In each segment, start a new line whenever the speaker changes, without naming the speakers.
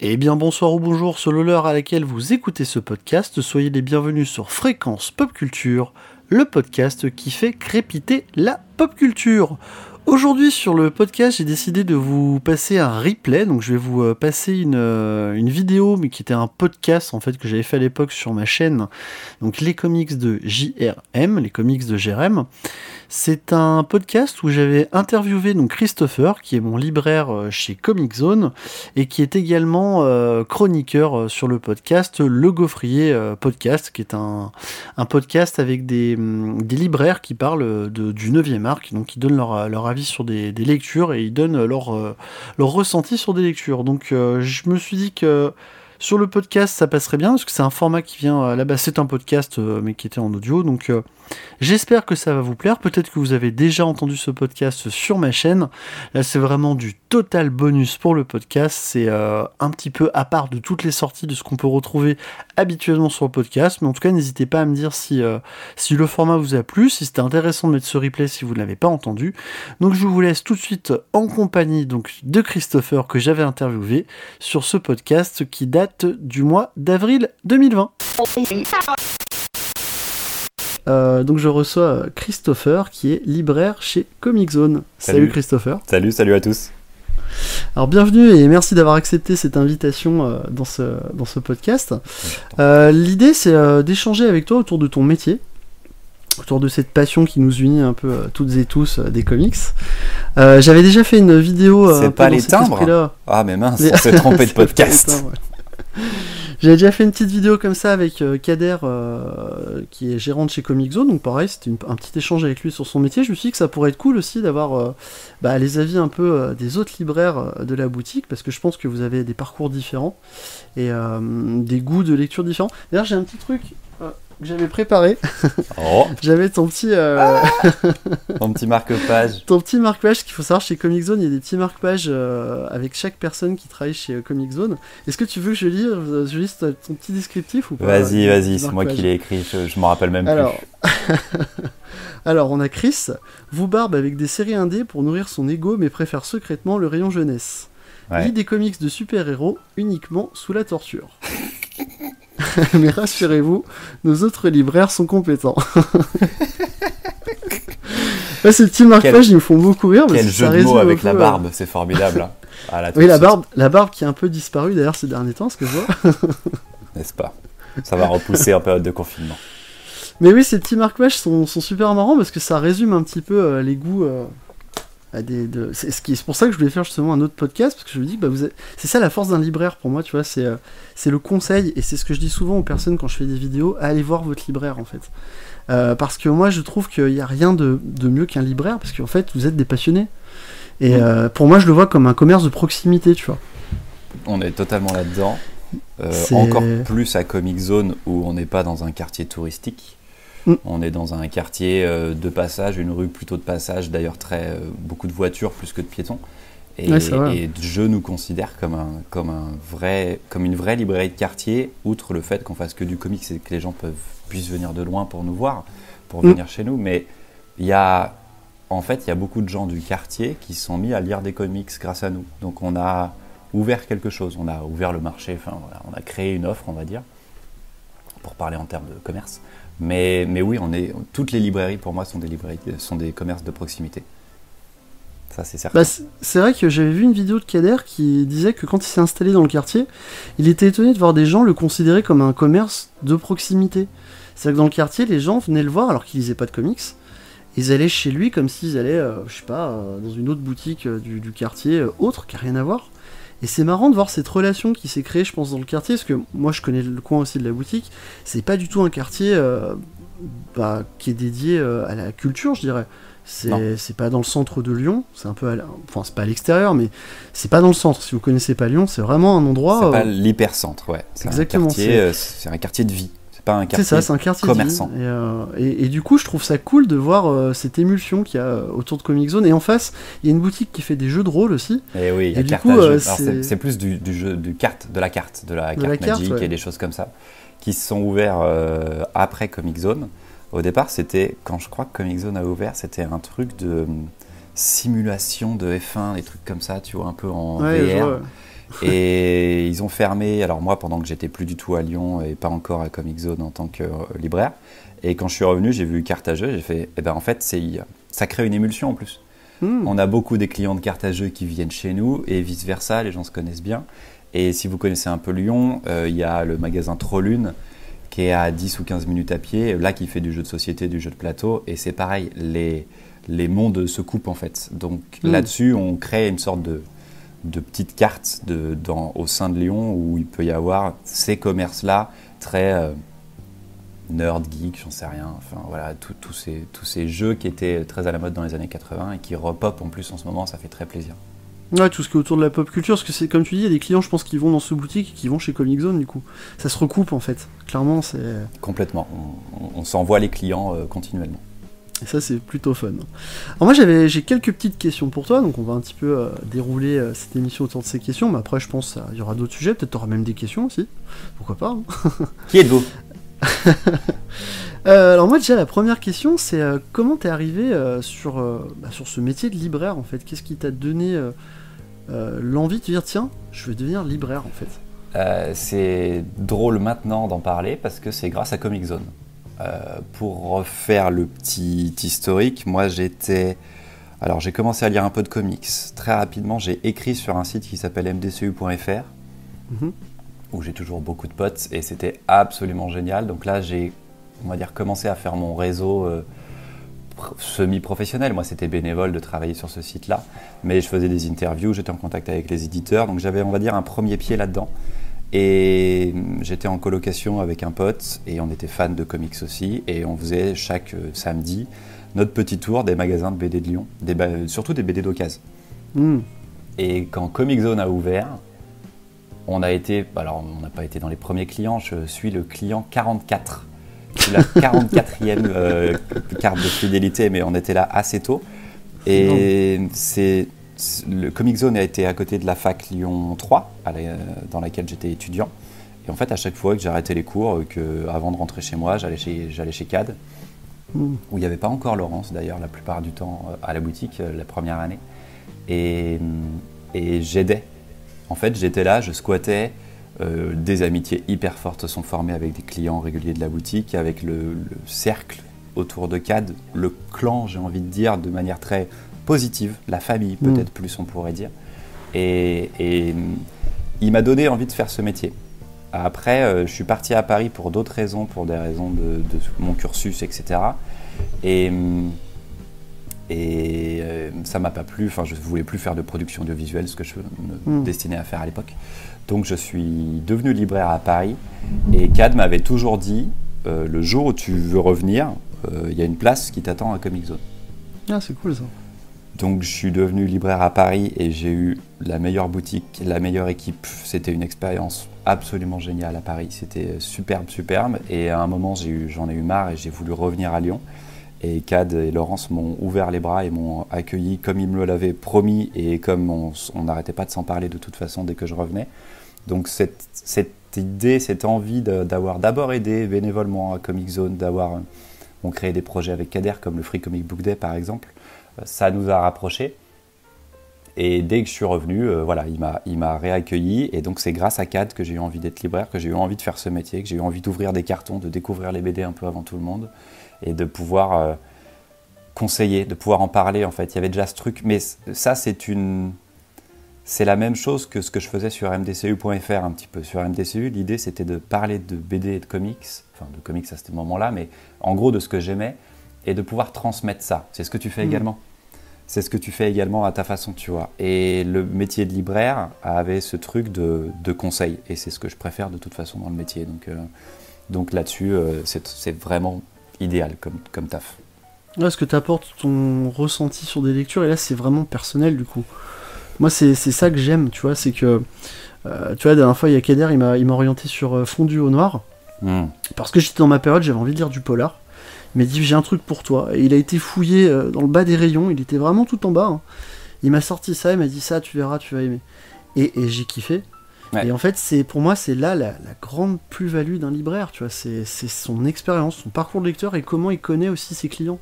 Eh bien bonsoir ou bonjour selon l'heure à laquelle vous écoutez ce podcast, soyez les bienvenus sur Fréquence Pop Culture, le podcast qui fait crépiter la pop culture. Aujourd'hui sur le podcast, j'ai décidé de vous passer un replay. Donc je vais vous euh, passer une, euh, une vidéo, mais qui était un podcast en fait que j'avais fait à l'époque sur ma chaîne. Donc les comics de JRM, les comics de JRM. C'est un podcast où j'avais interviewé donc Christopher, qui est mon libraire euh, chez Comic Zone et qui est également chroniqueur sur le podcast Le Gaufrier Podcast, qui est un, un podcast avec des, hum, des libraires qui parlent de, du 9e arc, donc qui donnent leur, leur avis sur des, lectures et ils donnent leur, euh, leur ressenti sur des lectures. Donc euh, je me suis dit que sur le podcast, ça passerait bien parce que c'est un format qui vient la base, c'est un podcast euh, mais qui était en audio. Donc euh, j'espère que ça va vous plaire. Peut-être que vous avez déjà entendu ce podcast sur ma chaîne. Là, c'est vraiment du total bonus pour le podcast. C'est euh, un petit peu à part de toutes les sorties de ce qu'on peut retrouver habituellement sur le podcast. Mais en tout cas, n'hésitez pas à me dire si, si le format vous a plu, si c'était intéressant de mettre ce replay si vous ne l'avez pas entendu. Donc je vous laisse tout de suite en compagnie donc, de Christopher que j'avais interviewé sur ce podcast qui date du mois d'avril 2020. Euh, donc je reçois Christopher qui est libraire chez Comic Zone. Salut, Christopher.
Salut, salut à tous.
Alors bienvenue et merci d'avoir accepté cette invitation euh, dans, ce, dans ce podcast. Euh, l'idée c'est d'échanger avec toi autour de ton métier, autour de cette passion qui nous unit un peu toutes et tous des comics. J'avais déjà fait une vidéo.
C'est pas les timbres? Ah mais mince, on s'est trompé de podcast.
J'avais déjà fait une petite vidéo comme ça avec euh, Kader, euh, qui est gérant de chez Comic Zone, donc pareil, c'était un petit échange avec lui sur son métier. Je me suis dit que ça pourrait être cool aussi d'avoir euh, bah, les avis un peu des autres libraires de la boutique, parce que je pense que vous avez des parcours différents et des goûts de lecture différents. D'ailleurs, j'ai un petit truc que j'avais préparé. Oh. j'avais ton petit. Euh,
ton petit marque-page.
ton petit marque-page qu'il faut savoir chez Comic Zone, il y a des petits marque-pages euh, avec chaque personne qui travaille chez euh, Comic Zone. Est-ce que tu veux que je lise, je lise ton petit descriptif ou pas
Vas-y, vas-y, c'est moi qui l'ai écrit, je, je m'en rappelle même
Alors... plus. Alors, on a Chris, vous barbe avec des séries indées pour nourrir son ego, mais préfère secrètement le rayon jeunesse. Lit des comics de super-héros uniquement sous la torture. Mais rassurez-vous, nos autres libraires sont compétents. ces petits marquages, ils me font beaucoup rire.
Quel jeu de mots avec la euh, barbe, c'est formidable. Hein.
Ah, oui, la barbe, la barbe qui a un peu disparu d'ailleurs ces derniers temps, ce que je vois.
N'est-ce pas? Ça va repousser en période de confinement.
Mais oui, ces petits marquages sont, sont, super marrants parce que ça résume un petit peu euh, les goûts. Euh, c'est pour ça que je voulais faire justement un autre podcast, parce que je me dis que bah, c'est ça la force d'un libraire pour moi, tu vois, c'est euh, c'est le conseil, et c'est ce que je dis souvent aux personnes quand je fais des vidéos, allez voir votre libraire en fait. Euh, parce que moi je trouve qu'il n'y a rien de, de mieux qu'un libraire, parce qu'en fait vous êtes des passionnés. Et euh, pour moi je le vois comme un commerce de proximité, tu vois.
On est totalement là-dedans. encore plus à Comic Zone où on n'est pas dans un quartier touristique. Mm. On est dans un quartier euh, de passage, une rue plutôt de passage, d'ailleurs très euh, beaucoup de voitures plus que de piétons. Et, je nous considère comme, un, comme, un vrai, comme une vraie librairie de quartier, outre le fait qu'on fasse que du comics et que les gens peuvent, puissent venir de loin pour nous voir, pour mm. venir chez nous. Mais il y a, en fait, il y a beaucoup de gens du quartier qui sont mis à lire des comics grâce à nous. Donc on a ouvert quelque chose, on a ouvert le marché, enfin on a créé une offre, on va dire, pour parler en termes de commerce. Mais, mais oui, on est, toutes les librairies pour moi sont des, librairies, sont des commerces de proximité. Ça, c'est certain.
Bah, c'est vrai que j'avais vu une vidéo de Kader qui disait que quand il s'est installé dans le quartier, il était étonné de voir des gens le considérer comme un commerce de proximité. C'est-à-dire que dans le quartier, les gens venaient le voir alors qu'ils lisaient pas de comics. Ils allaient chez lui comme s'ils allaient, euh, je sais pas, euh, dans une autre boutique euh, du, du, quartier autre qui n'a rien à voir. Et c'est marrant de voir cette relation qui s'est créée, je pense, dans le quartier, parce que moi je connais le coin aussi de la boutique. C'est pas du tout un quartier euh, bah, qui est dédié euh, à la culture, je dirais. C'est pas dans le centre de Lyon, c'est un peu, enfin c'est pas à l'extérieur, mais c'est pas dans le centre. Si vous connaissez pas Lyon, c'est vraiment un endroit.
C'est pas euh, l'hypercentre, ouais. Exactement. C'est un quartier de vie un quartier,
ça, c'est un quartier
commerçant.
Euh, et, du coup, je trouve ça cool de voir euh, cette émulsion qu'il y a euh, autour de Comic Zone. Et en face, il y a une boutique qui fait des jeux de rôle aussi.
Et oui, du coup, c'est plus du, jeu, du carte, de la carte, de la carte magique et des choses comme ça, qui se sont ouverts après Comic Zone. Au départ, c'était, quand je crois que Comic Zone a ouvert, c'était un truc de simulation de F1, des trucs comme ça, tu vois, un peu en VR. Et ils ont fermé, alors moi pendant que j'étais plus du tout à Lyon et pas encore à Comic Zone en tant que euh, libraire. Et quand je suis revenu, j'ai vu Cartageux, j'ai fait, eh ben en fait, ça crée une émulsion en plus. Hmm. On a beaucoup des clients de Cartageux qui viennent chez nous et vice versa, les gens se connaissent bien. Et si vous connaissez un peu Lyon, euh, il y a le magasin Trollune qui est à 10 ou 15 minutes à pied, là qui fait du jeu de société, du jeu de plateau, et c'est pareil, les, les mondes se coupent en fait. Donc hmm. là-dessus, on crée une sorte de, de petite carte de, dans, au sein de Lyon où il peut y avoir ces commerces-là très euh, nerd, geek, j'en sais rien. Enfin voilà, tous ces, tous ces jeux qui étaient très à la mode dans les années 80 et qui repopent en plus en ce moment, ça fait très plaisir.
Ouais, tout ce qui est autour de la pop culture, parce que c'est comme tu dis, il y a des clients, je pense, qui vont dans ce boutique et qui vont chez Comic Zone, du coup. Ça se recoupe en fait. Clairement, c'est.
Complètement. On, s'envoie les clients euh, continuellement.
Et ça, c'est plutôt fun. Alors, moi, j'avais, j'ai quelques petites questions pour toi, donc on va un petit peu euh, dérouler euh, cette émission autour de ces questions, mais après, je pense qu'il y aura d'autres sujets. Peut-être tu auras même des questions aussi. Pourquoi pas hein.
Qui êtes-vous?
Alors moi déjà la première question c'est comment t'es arrivé sur, bah, sur ce métier de libraire en fait? Qu'est-ce qui t'a donné euh, l'envie de dire tiens, je vais devenir libraire en fait?
Euh, C'est drôle maintenant d'en parler parce que c'est grâce à Comic Zone. Euh, pour refaire le petit historique, moi j'étais. Alors j'ai commencé à lire un peu de comics. Très rapidement, j'ai écrit sur un site qui s'appelle mdcu.fr, mhm. où j'ai toujours beaucoup de potes, et c'était absolument génial. Donc là, j'ai, on va dire, commencé à faire mon réseau semi-professionnel. Moi, c'était bénévole de travailler sur ce site-là, mais je faisais des interviews, j'étais en contact avec les éditeurs, donc j'avais, on va dire, un premier pied là-dedans. Et j'étais en colocation avec un pote et on était fan de comics aussi. Et on faisait chaque euh, samedi notre petit tour des magasins de BD de Lyon, des, surtout des BD d'occasion. Hmm. Et quand Comic Zone a ouvert, on a été, alors on n'a pas été dans les premiers clients, je suis le client 44 la 44e euh, carte de fidélité, mais on était là assez tôt. Et c'est le Comic Zone a été à côté de la fac Lyon 3, dans laquelle j'étais étudiant. Et en fait, à chaque fois que j'arrêtais les cours, que avant de rentrer chez moi, j'allais chez, j'allais chez CAD, hmm. où il n'y avait pas encore Laurence d'ailleurs la plupart du temps euh, à la boutique euh, la première année. Et, et j'aidais. En fait, j'étais là, je squattais, euh, des amitiés hyper fortes sont formées avec des clients réguliers de la boutique, avec le, cercle autour de CAD, le clan, j'ai envie de dire, de manière très positive, la famille mm. peut-être plus on pourrait dire. Et, il m'a donné envie de faire ce métier. Après, euh, je suis parti à Paris pour d'autres raisons, pour des raisons de, mon cursus, etc. Et, et euh, ça m'a pas plu, enfin je voulais plus faire de production audiovisuelle, ce que je me destinais à faire à l'époque. Donc je suis devenu libraire à Paris et CAD m'avait toujours dit euh, le jour où tu veux revenir, euh, il y a une place qui t'attend à Comic Zone.
Ah, c'est cool ça.
Donc je suis devenu libraire à Paris et j'ai eu la meilleure boutique, la meilleure équipe. C'était une expérience absolument géniale à Paris. C'était superbe, superbe. Et à un moment, j'en ai, eu marre et j'ai voulu revenir à Lyon. Et Cad et Laurence m'ont ouvert les bras et m'ont accueilli comme ils me l'avaient promis et comme on n'arrêtait pas de s'en parler de toute façon dès que je revenais. Donc cette, idée, cette envie d'avoir d'abord aidé bénévolement à Comic Zone, d'avoir euh, créé des projets avec Kader comme le Free Comic Book Day par exemple, ça nous a rapprochés. Et dès que je suis revenu, euh, voilà, il m'a réaccueilli. Et donc c'est grâce à CAD que j'ai eu envie d'être libraire, que j'ai eu envie de faire ce métier, que j'ai eu envie d'ouvrir des cartons, de découvrir les BD un peu avant tout le monde et de pouvoir conseiller, de pouvoir en parler en fait. Il y avait déjà ce truc, mais ça c'est une c'est la même chose que ce que je faisais sur mdcu.fr un petit peu. Sur mdcu, l'idée c'était de parler de BD et de comics, enfin de comics à ce moment-là, mais en gros de ce que j'aimais et de pouvoir transmettre ça. C'est ce que tu fais mm. également? C'est ce que tu fais également à ta façon, tu vois. Et le métier de libraire avait ce truc de, conseil, et c'est ce que je préfère de toute façon dans le métier. Donc, euh, donc là-dessus, euh, c'est vraiment idéal comme, comme taf.
Là, ce que tu apportes ton ressenti sur des lectures, et là c'est vraiment personnel du coup. Moi, c'est ça que j'aime, tu vois, c'est que, euh, tu vois, la dernière fois, il y a Kader, il m'a orienté sur Fondu au Noir. Hmm. Parce que j'étais dans ma période, j'avais envie de lire du polar. Il m'a dit, j'ai un truc pour toi. Et il a été fouillé euh, dans le bas des rayons, il était vraiment tout en bas. Hein. Il m'a sorti ça, il m'a dit, ça, tu verras, tu vas aimer. Et, j'ai kiffé. Et en fait, c'est pour moi, c'est là la, grande plus-value d'un libraire, tu vois. C'est son expérience, son parcours de lecteur et comment il connaît aussi ses clients.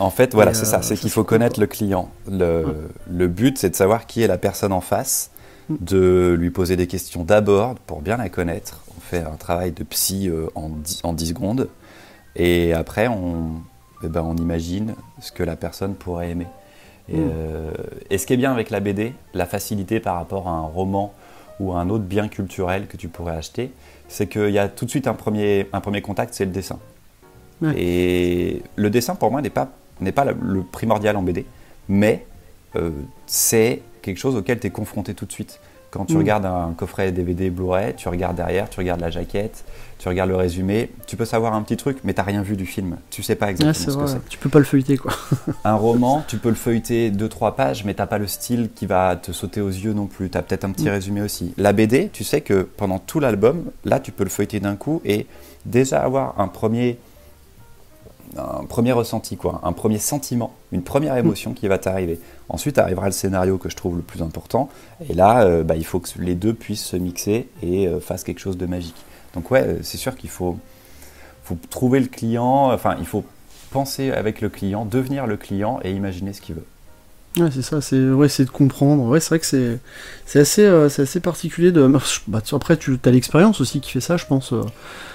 En fait, voilà, c'est ça, euh, c'est qu'il faut connaître le client. Le, but, c'est de savoir qui est la personne en face, mm. de lui poser des questions d'abord pour bien la connaître. On fait un travail de psy en, 10, en 10 secondes. Et après, on, eh ben, on imagine ce que la personne pourrait aimer. Et, mm. et, ce qui est bien avec la BD, la facilité par rapport à un roman ou à un autre bien culturel que tu pourrais acheter, c'est qu'il y a tout de suite un premier, un premier contact, c'est le dessin. Et le dessin, pour moi, n'est pas, n'est pas le primordial en BD, mais euh, c'est quelque chose auquel tu es confronté tout de suite. Quand tu mm. regardes un coffret DVD Blu-ray, tu regardes derrière, tu regardes la jaquette, tu regardes le résumé, tu peux savoir un petit truc, mais tu n'as rien vu du film. Tu sais pas exactement ce que c'est.
Tu peux pas le feuilleter, quoi.
un roman, tu peux le feuilleter 2-3 pages, mais tu n'as pas le style qui va te sauter aux yeux non plus. Tu as peut-être un petit mm. résumé aussi. La BD, tu sais que pendant tout l'album, là, tu peux le feuilleter d'un coup et déjà avoir un premier un premier ressenti, quoi, un premier sentiment, une première mm. émotion qui va t'arriver. Ensuite arrivera le scénario que je trouve le plus important, et là, euh, bah, il faut que les deux puissent se mixer et euh, fassent quelque chose de magique. Donc ouais, euh, c'est sûr qu'il faut, faut trouver le client, enfin, il faut penser avec le client, devenir le client et imaginer ce qu'il veut.
Ouais, c'est ça, c'est ouais, de comprendre. Ouais, c'est vrai que c'est c'est assez, euh, assez particulier de. Bah, après, tu as l'expérience aussi qui fait ça, je pense. Euh,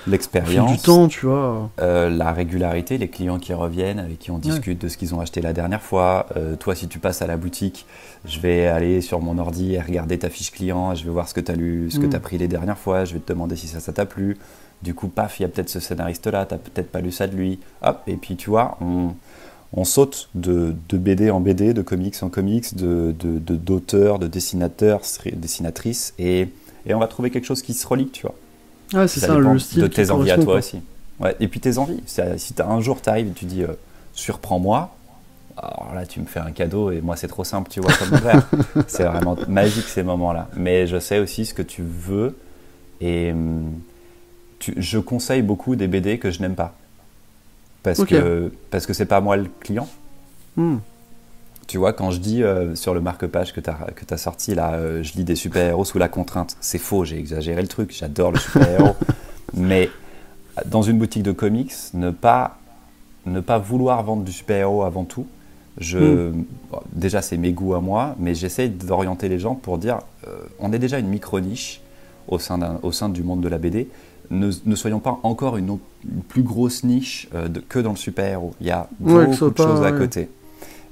l'expérience.
Du temps, tu vois.
Euh, la régularité, les clients qui reviennent, avec qui on discute de ce qu'ils ont acheté la dernière fois. toi, si tu passes à la boutique, je vais aller sur mon ordi et regarder ta fiche client, je vais voir ce que tu as lu, ce que mm. tu as pris les dernières fois, je vais te demander si ça, ça t'a plu. Du coup, paf, il y a peut-être ce scénariste-là, tu peut-être pas lu ça de lui. Hop, et puis tu vois, on on saute de, BD en BD, de comics en comics, d'auteurs, de, de, dessinateurs, dessinatrices, et, on va trouver quelque chose qui se relie, tu vois.
Ouais, c'est ça, le style.
De tes envies à toi aussi. Ouais, et puis tes envies. Si un jour tu arrives et tu dis euh, surprends-moi, alors là tu me fais un cadeau et moi c'est trop simple, tu vois, comme frère. c'est vraiment magique ces moments-là. Mais je sais aussi ce que tu veux et hum, je conseille beaucoup des BD que je n'aime pas parce que parce que c'est pas moi le client. Hmm. Tu vois, quand je dis euh, sur le marque-page que tu as, que as sorti, là, euh, je lis des super-héros sous la contrainte, c'est faux, j'ai exagéré le truc, j'adore le super-héros. mais dans une boutique de comics, ne pas, ne pas vouloir vendre du super-héros avant tout, je, hmm. déjà c'est mes goûts à moi, mais j'essaie d'orienter les gens pour dire, euh, on est déjà une micro-niche au sein, au sein du monde de la BD, ne, soyons pas encore une, plus grosse niche euh, que dans le super-héros. Il y a beaucoup de choses à côté.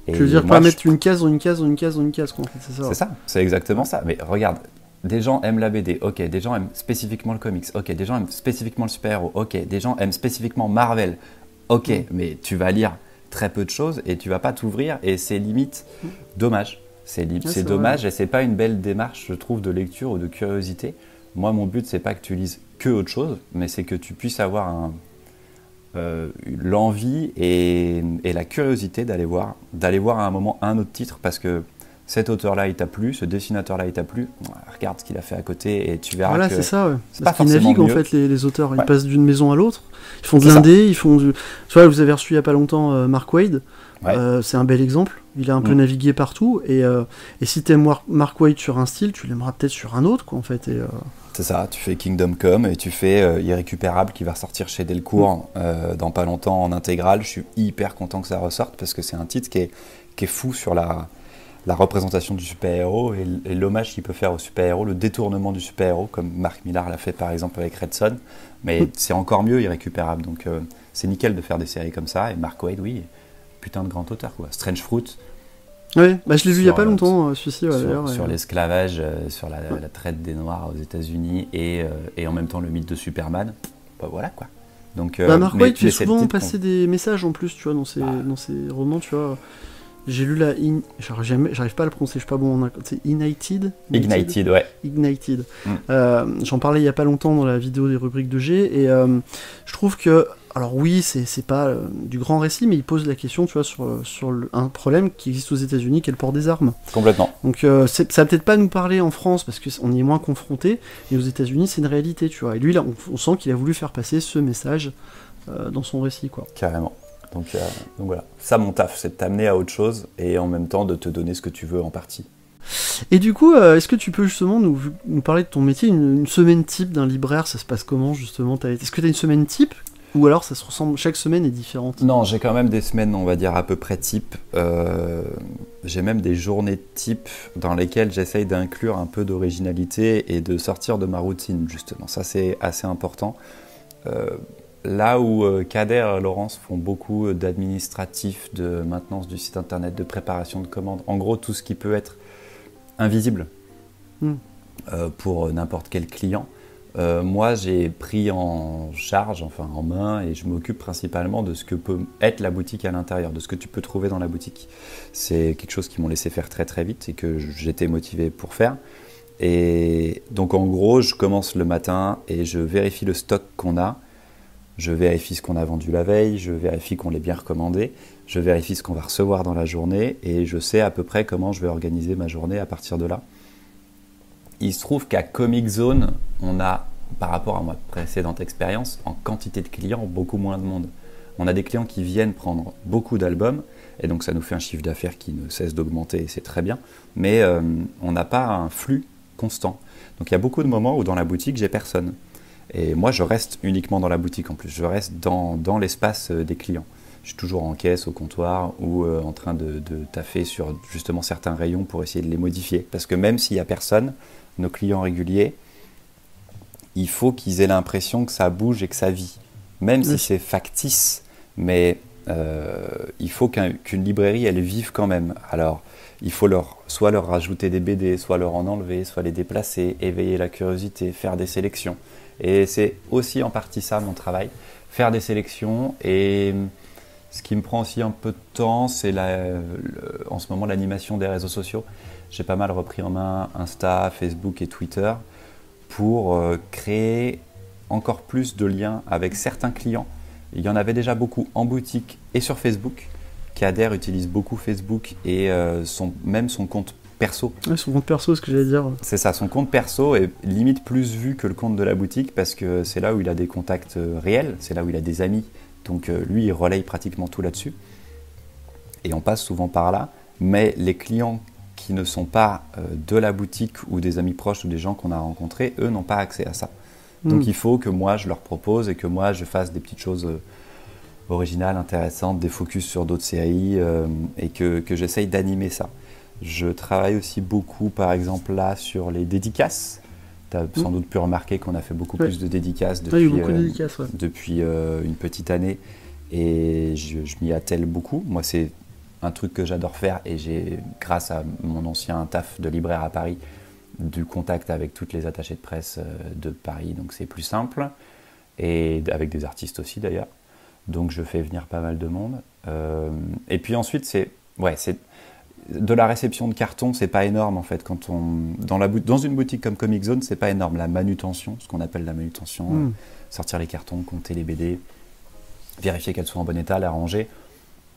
tu veux dire pas mettre une case dans une case dans une case dans une case,
c'est ça C'est ça, c'est exactement ça. Mais regarde, des gens aiment la BD, ok, des gens aiment spécifiquement le comics, ok, des gens aiment spécifiquement le super-héros, ok, des gens aiment spécifiquement Marvel, ok, mm. mais tu vas lire très peu de choses et tu vas pas t'ouvrir et c'est limite mm. dommage. C'est dommage et c'est pas une belle démarche, je trouve, de lecture ou de curiosité. Moi, mon but, c'est pas que tu lises que autre chose, mais c'est que tu puisses avoir euh, l'envie et, la curiosité d'aller voir, d'aller voir à un moment un autre titre parce que cet auteur-là il t'a plu, ce dessinateur-là il t'a plu, regarde ce qu'il a fait à côté et tu verras
voilà, c'est ça, ouais. c'est pas forcément naviguent en fait les, auteurs, ils passent d'une maison à l'autre, ils font de l'indé, ils font du... Tu vois, vous avez reçu il y a pas longtemps euh, Mark Wade, euh, c'est un bel exemple, il a un peu mm. navigué partout. Et, et si t'aimes Mark Wade sur un style, tu l'aimeras peut-être sur un autre quoi en fait. Et...
C'est ça, tu fais Kingdom Come et tu fais euh, Irrécupérable qui va sortir chez Delcourt mm. euh, dans pas longtemps en intégrale. Je suis hyper content que ça ressorte parce que c'est un titre qui est, qui est fou sur la, la représentation du super-héros et, l'hommage qu'il peut faire au super-héros, le détournement du super-héros, comme Marc Millar l'a fait par exemple avec Red Son. Mais mm. c'est encore mieux Irrécupérable. Donc euh, c'est nickel de faire des séries comme ça. Et Mark Wade, oui, putain de grand auteur. Quoi. Strange Fruit,
oui, bah je l'ai vu il n'y a pas longtemps, euh, celui-ci
d'ailleurs. Sur, l'esclavage, euh, sur la, traite des Noirs aux États-Unis et, euh, et, en même temps le mythe de Superman. Bah voilà quoi.
Donc, bah, Mark White fait souvent passer des messages en plus, tu vois, dans ses, bah. dans ses romans, tu vois. J'ai lu la. In... J'arrive pas à le prononcer, je suis pas bon en. C'est Ignited
Ignited, ouais.
Ignited. Mm. J'en parlais il y a pas longtemps dans la vidéo des rubriques de G, et je trouve que alors oui, c'est pas euh, du grand récit, mais il pose la question, tu vois, sur, sur un problème qui existe aux États-Unis, qui est le port des armes.
Complètement.
Donc euh, ça va peut-être pas nous parler en France parce qu'on y est moins confronté, mais aux États-Unis, c'est une réalité, tu vois. Et lui, là, on, sent qu'il a voulu faire passer ce message euh, dans son récit, quoi.
Carrément. Donc, donc voilà, ça mon taf, c'est de t'amener à autre chose et en même temps de te donner ce que tu veux en partie.
Et du coup, est-ce que tu peux justement nous, nous parler de ton métier, une, semaine type d'un libraire, ça se passe comment justement? Est-ce que tu as une semaine type? Ou alors ça se ressemble, chaque semaine est différente
Non, j'ai quand même des semaines, on va dire, à peu près type. Euh, j'ai même des journées type dans lesquelles j'essaye d'inclure un peu d'originalité et de sortir de ma routine, justement. Ça, c'est assez important. Euh, là où euh, Kader et Laurence font beaucoup d'administratif, de maintenance du site internet, de préparation de commandes, en gros, tout ce qui peut être invisible hmm. pour n'importe quel client. Euh, moi, j'ai pris en charge, enfin en main, et je m'occupe principalement de ce que peut être la boutique à l'intérieur, de ce que tu peux trouver dans la boutique. C'est quelque chose qu'ils m'ont laissé faire très très vite et que j'étais motivé pour faire. Et donc en gros, je commence le matin et je vérifie le stock qu'on a. Je vérifie ce qu'on a vendu la veille, je vérifie qu'on l'ait bien recommandé, je vérifie ce qu'on va recevoir dans la journée et je sais à peu près comment je vais organiser ma journée à partir de là il se trouve qu'à Comic Zone, on a, par rapport à ma précédente expérience, en quantité de clients, beaucoup moins de monde. On a des clients qui viennent prendre beaucoup d'albums, et donc ça nous fait un chiffre d'affaires qui ne cesse d'augmenter, et c'est très bien, mais euh, on n'a pas un flux constant. Donc il y a beaucoup de moments où dans la boutique, j'ai personne. Et moi, je reste uniquement dans la boutique en plus, je reste dans, dans l'espace euh, des clients. Je suis toujours en caisse, au comptoir, ou euh, en train de, de taffer sur justement certains rayons pour essayer de les modifier. Parce que même s'il n'y a personne, nos clients réguliers, il faut qu'ils aient l'impression que ça bouge et que ça vit. Même si c'est factice, mais euh, il faut qu'une librairie, elle vive quand même. Alors, il faut leur, soit leur rajouter des BD, soit leur en enlever, soit les déplacer, éveiller la curiosité, faire des sélections. Et c'est aussi en partie ça mon travail, faire des sélections. Et ce qui me prend aussi un peu de temps, c'est en ce moment l'animation des réseaux sociaux j'ai pas mal repris en main Insta, Facebook et Twitter pour euh, créer encore plus de liens avec certains clients. Il y en avait déjà beaucoup en boutique et sur Facebook. Kader utilise beaucoup Facebook et euh, son, même son compte perso.
son compte perso, ce que j'allais dire.
C'est ça, son compte perso est limite plus vu que le compte de la boutique parce que c'est là où il a des contacts euh, réels, c'est là où il a des amis. Donc lui, il relaye pratiquement tout là-dessus. Et on passe souvent par là. Mais les clients qui ne sont pas euh, de la boutique ou des amis proches ou des gens qu'on a rencontrés, eux n'ont pas accès à ça. Donc hmm. il faut que moi je leur propose et que moi je fasse des petites choses euh, originales, intéressantes, des focus sur d'autres séries euh, et que, que j'essaye d'animer ça. Je travaille aussi beaucoup par exemple là sur les dédicaces. Tu as sans hmm. doute pu remarquer qu'on a fait beaucoup plus de dédicaces depuis, depuis une petite année et je, je m'y attelle beaucoup. Moi c'est un truc que j'adore faire et j'ai, grâce à mon ancien taf de libraire à Paris, du contact avec toutes les attachées de presse euh, de Paris, donc c'est plus simple, et avec des artistes aussi d'ailleurs. Donc je fais venir pas mal de monde. Euh, et puis ensuite, c'est ouais, c'est de la réception de carton, c'est pas énorme en fait. Quand on dans la dans une boutique comme Comic Zone, c'est pas énorme. La manutention, ce qu'on appelle la manutention, hmm. euh, sortir les cartons, compter les BD, vérifier qu'elles sont en bon état, les ranger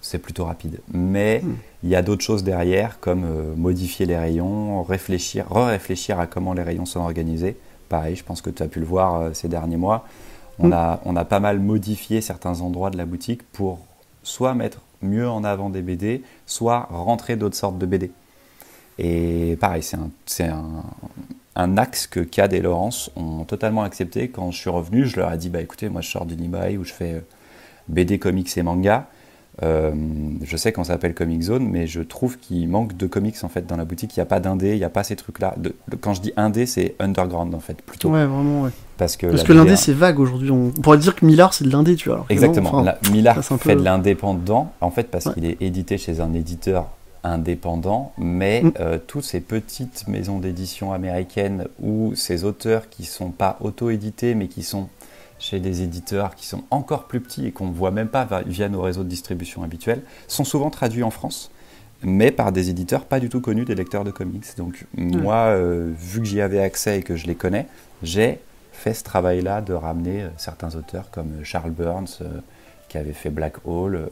c'est plutôt rapide. Mais hmm. il y a d'autres choses derrière, comme euh, modifier les rayons, réfléchir, re-réfléchir à comment les rayons sont organisés. Pareil, je pense que tu as pu le voir euh, ces derniers mois. On, hmm. a, on a pas mal modifié certains endroits de la boutique pour soit mettre mieux en avant des BD, soit rentrer d'autres sortes de BD. Et pareil, c'est un, un, axe que Cad et Laurence ont totalement accepté. Quand je suis revenu, je leur ai dit bah écoutez, moi je sors du Nibai où je fais euh, BD, comics et manga. Euh, je sais qu'on s'appelle Comic Zone, mais je trouve qu'il manque de comics en fait dans la boutique. Il n'y a pas d'indé, il n'y a pas ces trucs-là. quand je dis indé, c'est underground en fait plutôt.
Ouais, vraiment, ouais. Parce que, Parce que l'indé c'est vague aujourd'hui. On pourrait dire que Millard c'est de l'indé, tu vois.
Exactement. Millard fait de l'indépendant en fait parce qu'il est édité chez un éditeur indépendant, mais mm. euh, toutes ces petites maisons d'édition américaines ou ces auteurs qui sont pas auto-édités mais qui sont chez des éditeurs qui sont encore plus petits et qu'on ne voit même pas via nos réseaux de distribution habituels, sont souvent traduits en France, mais par des éditeurs pas du tout connus des lecteurs de comics. Donc moi, euh, vu que j'y avais accès et que je les connais, j'ai fait ce travail-là de ramener euh, certains auteurs comme euh, Charles Burns, qui avait fait Black Hole,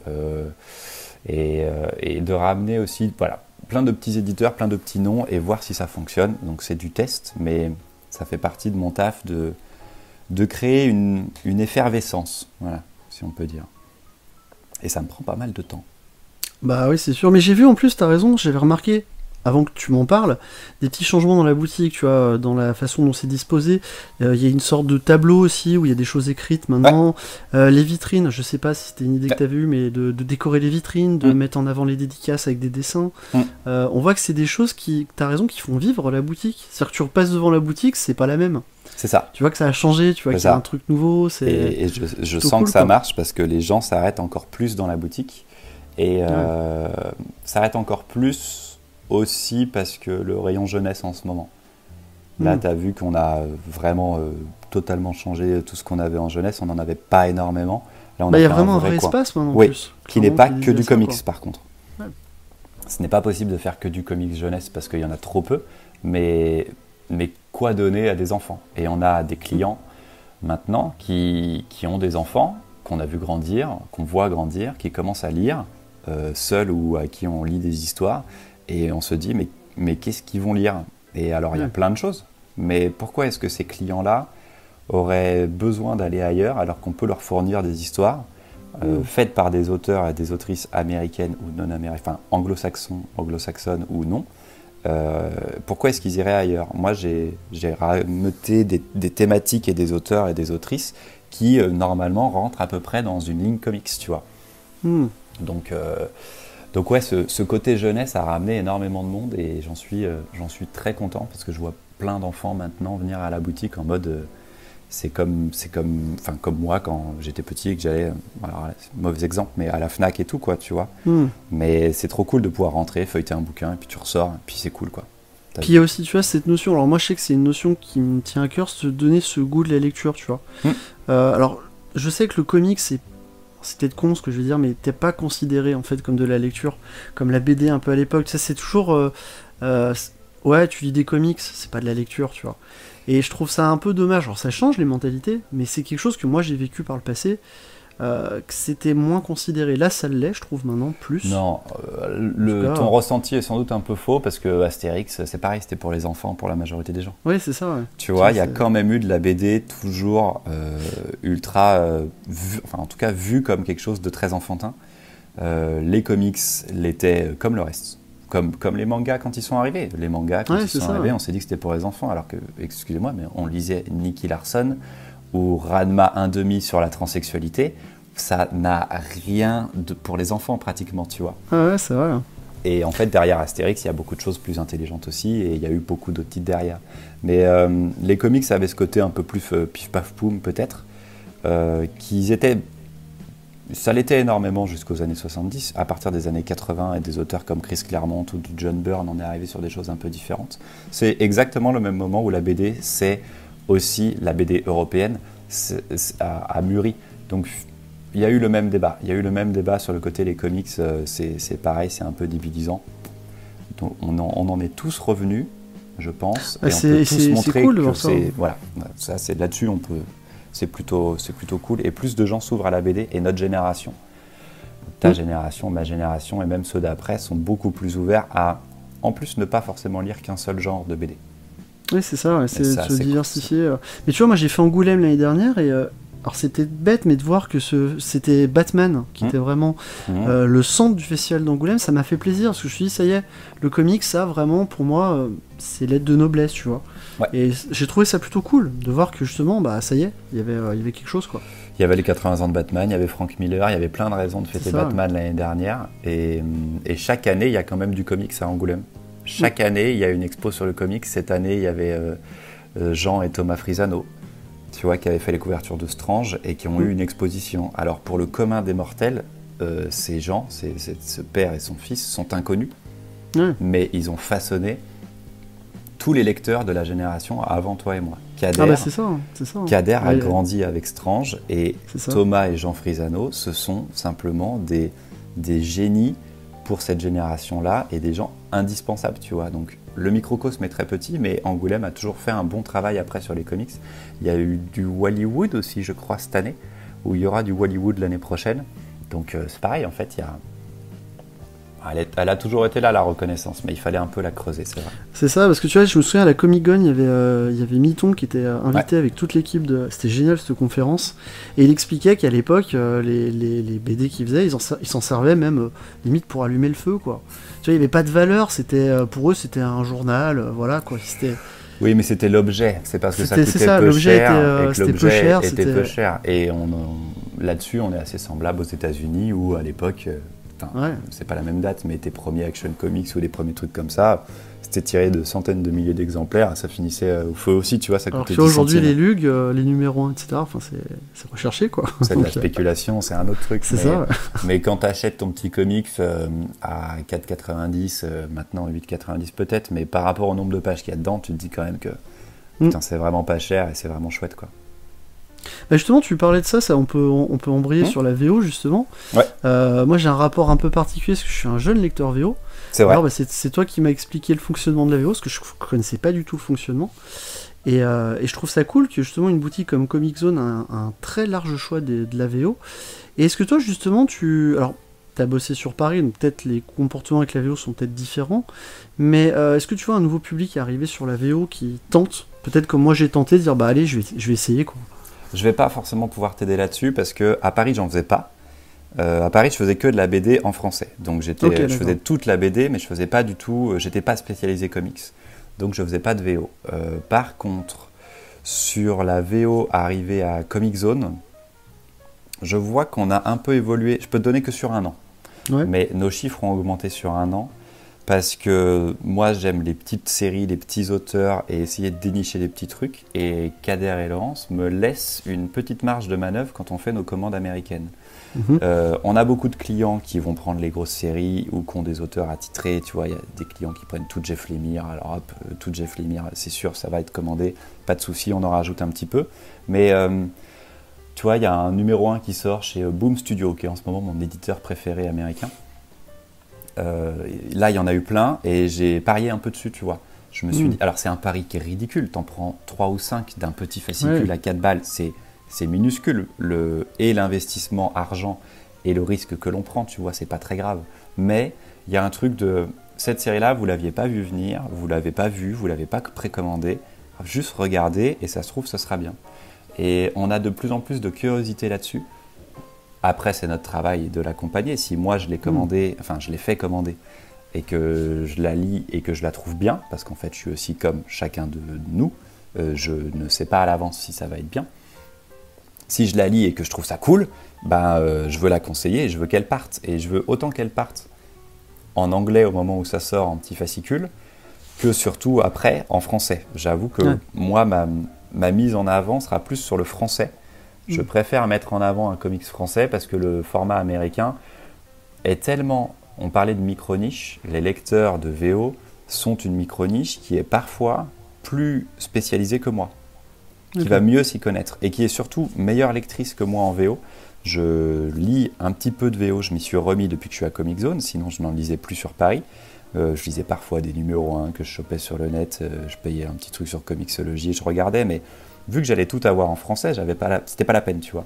et, et, de ramener aussi voilà, plein de petits éditeurs, plein de petits noms, et voir si ça fonctionne. Donc c'est du test, mais ça fait partie de mon taf de de créer une, effervescence, voilà, si on peut dire. Et ça me prend pas mal de temps.
Bah oui, c'est sûr. Mais j'ai vu en plus, tu as raison, j'avais remarqué avant que tu m'en parles, des petits changements dans la boutique, tu vois, dans la façon dont c'est disposé. Euh, il y a une sorte de tableau aussi où il y a des choses écrites maintenant. Euh, les vitrines, je sais pas si c'était une idée que tu avais eue, mais de, décorer les vitrines, de mm. mettre en avant les dédicaces avec des dessins. Mm. Euh, on voit que c'est des choses qui, tu as raison, qui font vivre la boutique. C'est-à-dire que tu repasses devant la boutique, c'est pas la même.
C'est ça.
Tu vois que ça a changé, tu vois qu'il y a un truc nouveau.
Et, et, je, sens que ça marche parce que les gens s'arrêtent encore plus dans la boutique. Et s'arrêtent encore plus aussi parce que le rayon jeunesse en ce moment. Là, hmm. tu as vu qu'on a vraiment euh, totalement changé tout ce qu'on avait en jeunesse. On n'en avait pas énormément.
Là, il y a vraiment un vrai, espace maintenant.
Oui, qui n'est pas que du comics par contre. Ce n'est pas possible de faire que du comics jeunesse parce qu'il y en a trop peu. Mais, mais quoi donner à des enfants? Et on a des clients maintenant qui, qui ont des enfants qu'on a vu grandir, qu'on voit grandir, qui commencent à lire, euh, seuls ou à qui on lit des histoires et on se dit, mais, mais qu'est-ce qu'ils vont lire? Et alors, il y a plein de choses. Mais pourquoi est-ce que ces clients-là auraient besoin d'aller ailleurs alors qu'on peut leur fournir des histoires euh, faites par des auteurs et des autrices américaines ou non américaines, enfin anglo-saxons, anglo-saxonnes ou non euh, pourquoi est-ce qu'ils iraient ailleurs? Moi, j'ai noté des, des, thématiques et des auteurs et des autrices qui, euh, normalement, rentrent à peu près dans une ligne comics, tu vois. Hmm. Donc, donc ouais, ce, côté jeunesse a ramené énormément de monde et j'en suis, euh, j'en suis très content parce que je vois plein d'enfants maintenant venir à la boutique en mode euh, c'est comme c'est comme enfin comme moi quand j'étais petit et que j'allais euh, alors mauvais exemple mais à la Fnac et tout quoi tu vois hmm. mais c'est trop cool de pouvoir rentrer feuilleter un bouquin et puis tu ressors et puis c'est cool quoi
puis il y a aussi tu vois cette notion alors moi je sais que c'est une notion qui me tient à cœur se donner ce goût de la lecture tu vois hmm. alors je sais que le comic c'est c'est peut-être con ce que je veux dire, mais t'es pas considéré en fait comme de la lecture, comme la BD un peu à l'époque. Ça, c'est toujours. Euh, euh, ouais, tu lis des comics, c'est pas de la lecture, tu vois. Et je trouve ça un peu dommage. Alors, ça change les mentalités, mais c'est quelque chose que moi j'ai vécu par le passé. Euh, que c'était moins considéré. Là, ça l'est, je trouve maintenant plus.
Non, euh, le, ton ressenti est sans doute un peu faux parce que Astérix, c'est pareil, c'était pour les enfants, pour la majorité des gens.
Oui, c'est ça.
Tu vois, il y a quand même eu de la BD toujours euh, ultra, enfin en tout cas vu comme quelque chose de très enfantin. les comics l'étaient comme le reste. Comme, comme les mangas quand ils sont arrivés. Les mangas, quand ils sont arrivés, on s'est dit que c'était pour les enfants, alors que, excusez-moi, mais on lisait Nicky Larson, ou Radma 1,5 sur la transsexualité, ça n'a rien de, pour les enfants pratiquement, tu vois.
Ah ouais, c'est vrai. Hein.
Et en fait, derrière Astérix, il y a beaucoup de choses plus intelligentes aussi, et il y a eu beaucoup d'autres titres derrière. Mais euh, les comics avaient ce côté un peu plus euh, pif paf poum peut-être, euh, qu'ils étaient ça l'était énormément jusqu'aux années 70. À partir des années 80 et des auteurs comme Chris Claremont ou John Byrne, on est arrivé sur des choses un peu différentes. C'est exactement le même moment où la BD, c'est aussi la BD européenne a, mûri. Donc il y a eu le même débat. Il y a eu le même débat sur le côté les comics, euh, c'est pareil, c'est un peu divisant. Donc on en, on en est tous revenus, je pense.
et on peut tous montrer cool, que c'est
voilà, ça c'est là-dessus on peut, c'est plutôt c'est plutôt cool. Et plus de gens s'ouvrent à la BD et notre génération, ta mm. génération, ma génération et même ceux d'après sont beaucoup plus ouverts à, en plus, ne pas forcément lire qu'un seul genre de BD.
Oui, c'est ça, c'est de se diversifier. Euh. Mais tu vois, moi j'ai fait Angoulême l'année dernière et. Euh, alors c'était bête, mais de voir que ce, c'était Batman qui mmh. était vraiment mmh. Euh, le centre du festival d'Angoulême, ça m'a fait plaisir parce que je me suis dit, ça y est, le comic, ça vraiment pour moi, c'est l'aide de noblesse, tu vois. Et j'ai trouvé ça plutôt cool de voir que justement, bah ça y est, il y avait, il y avait quelque chose quoi.
Il y avait les 80 ans de Batman, il y avait Frank Miller, il y avait plein de raisons de fêter Batman l'année dernière. Et, et, chaque année, il y a quand même du comics à Angoulême. Chaque année, il y a une expo sur le comics. Cette année, il y avait euh, euh, Jean et Thomas Frisano, tu vois, qui avaient fait les couvertures de Strange et qui ont eu une exposition. Alors, pour le commun des mortels, euh, ces gens, ce père et son fils, sont inconnus, mais ils ont façonné tous les lecteurs de la génération avant toi et moi.
Kader, ah bah ça, ça.
Kader a grandi avec Strange et Thomas et Jean Frisano, ce sont simplement des, des génies pour cette génération-là et des gens indispensables, tu vois. Donc le microcosme est très petit, mais Angoulême a toujours fait un bon travail après sur les comics. Il y a eu du Wallywood aussi, je crois, cette année, où il y aura du Wallywood l'année prochaine. Donc euh, c'est pareil, en fait, il y a... Elle, a toujours été là, la reconnaissance, mais il fallait un peu la creuser, c'est vrai.
C'est ça, parce que tu vois, je me souviens à la Comic Con, il y avait, euh, il y avait Miton qui était euh, invité avec toute l'équipe. de C'était génial cette conférence. Et il expliquait qu'à l'époque, euh, les, les, les, BD qu'ils faisaient, ils s'en servaient même limite pour allumer le feu, quoi. Tu vois, il n'y avait pas de valeur, c'était pour eux, c'était un journal, voilà, quoi. C'était.
Oui, mais c'était l'objet. C'est parce que ça coûtait ça, peu cher était, et que l'objet était, peu cher. Et on, là-dessus, on est assez semblable aux États-Unis où à l'époque c'est pas la même date, mais tes premiers Action Comics ou les premiers trucs comme ça, c'était tiré de centaines de milliers d'exemplaires, ça finissait euh, au feu aussi, tu vois, ça
coûtait Alors aujourd'hui, les lugs, euh, les numéros 1, etc., enfin, c'est recherché, quoi.
C'est de la spéculation, c'est un autre truc.
C'est ça,
Mais quand tu achètes ton petit comics euh, à 4,90, maintenant 8,90 peut-être, mais par rapport au nombre de pages qu'il y a dedans, tu te dis quand même que mm. c'est vraiment pas cher et c'est vraiment chouette, quoi.
Bah, justement, tu parlais de ça, ça on peut, on peut embrayer mmh. sur la VO justement. Euh, moi j'ai un rapport un peu particulier parce que je suis un jeune lecteur VO.
C'est vrai.
Bah, c'est toi qui m'as expliqué le fonctionnement de la VO parce que je connaissais pas du tout le fonctionnement. Et, euh, et, je trouve ça cool que justement une boutique comme Comic Zone a un, très large choix de, la VO. Et est-ce que toi justement tu. Alors tu as bossé sur Paris, donc peut-être les comportements avec la VO sont peut-être différents. Mais euh, est-ce que tu vois un nouveau public arriver sur la VO qui tente, peut-être comme moi j'ai tenté, de dire bah allez je vais, je vais essayer quoi.
Je vais pas forcément pouvoir t'aider là-dessus parce que à Paris, j'en faisais pas. Euh, à Paris, je faisais que de la BD en français. Donc j'étais, je faisais toute la BD, mais je faisais pas du tout. Euh, j'étais pas spécialisé comics. Donc je faisais pas de VO. Euh, par contre, sur la VO arrivée à Comic Zone, je vois qu'on a un peu évolué. Je peux te donner que sur un an. Mais nos chiffres ont augmenté sur un an parce que moi j'aime les petites séries, les petits auteurs et essayer de dénicher les petits trucs. Et Kader et Laurence me laissent une petite marge de manœuvre quand on fait nos commandes américaines. Mhm. Euh, on a beaucoup de clients qui vont prendre les grosses séries ou qui ont des auteurs attitrés. Tu vois, il y a des clients qui prennent tout Jeff Lemire. Alors hop, euh, tout Jeff Lemire, c'est sûr, ça va être commandé. Pas de souci, on en rajoute un petit peu. Mais euh, tu vois, il y a un numéro 1 qui sort chez Boom Studio, qui est en ce moment mon éditeur préféré américain. Euh, là, il y en a eu plein et j'ai parié un peu dessus, tu vois. Je me suis hmm. dit, alors c'est un pari qui est ridicule, t'en prends 3 ou 5 d'un petit fascicule à 4 balles, c'est, c'est minuscule. Le, et l'investissement argent et le risque que l'on prend, tu vois, c'est pas très grave. Mais il y a un truc de, cette série-là, vous l'aviez pas vu venir, vous l'avez pas vu, vous l'avez pas précommandé, juste regardez et ça se trouve, ce sera bien. Et on a de plus en plus de curiosité là-dessus. Après, c'est notre travail de l'accompagner. Si moi je l'ai commandé, enfin je l'ai fait commander, et que je la lis et que je la trouve bien, parce qu'en fait je suis aussi comme chacun de nous, euh, je ne sais pas à l'avance si ça va être bien. Si je la lis et que je trouve ça cool, ben, euh, je veux la conseiller et je veux qu'elle parte. Et je veux autant qu'elle parte en anglais au moment où ça sort en petit fascicule, que surtout après en français. J'avoue que moi, ma, ma mise en avant sera plus sur le français je mm. préfère mettre en avant un comics français parce que le format américain est tellement. On parlait de micro-niche, les lecteurs de VO sont une micro-niche qui est parfois plus spécialisée que moi, qui va mieux s'y connaître et qui est surtout meilleure lectrice que moi en VO. Je lis un petit peu de VO, je m'y suis remis depuis que je suis à Comic Zone, sinon je n'en lisais plus sur Paris. Euh, je lisais parfois des numéros 1 que je chopais sur le net, euh, je payais un petit truc sur Comixology et je regardais, mais vu que j'allais tout avoir en français, j'avais pas c'était pas la peine, tu vois.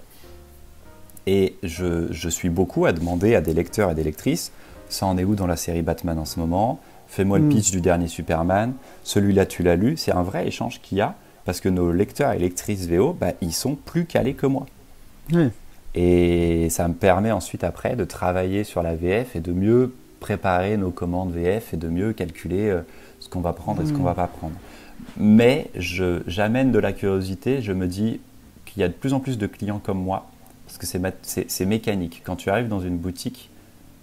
Et je, je, suis beaucoup à demander à des lecteurs et des lectrices, ça en est où dans la série Batman en ce moment? Fais-moi le hmm. pitch du dernier Superman, celui-là tu l'as lu, c'est un vrai échange qu'il y a, parce que nos lecteurs et lectrices VO, bah, ils sont plus calés que moi. Et ça me permet ensuite après de travailler sur la VF et de mieux préparer nos commandes VF et de mieux calculer euh, ce qu'on va prendre et ce qu'on hmm. va pas prendre mais j'amène de la curiosité, je me dis qu'il y a de plus en plus de clients comme moi, parce que c'est mécanique. Quand tu arrives dans une boutique,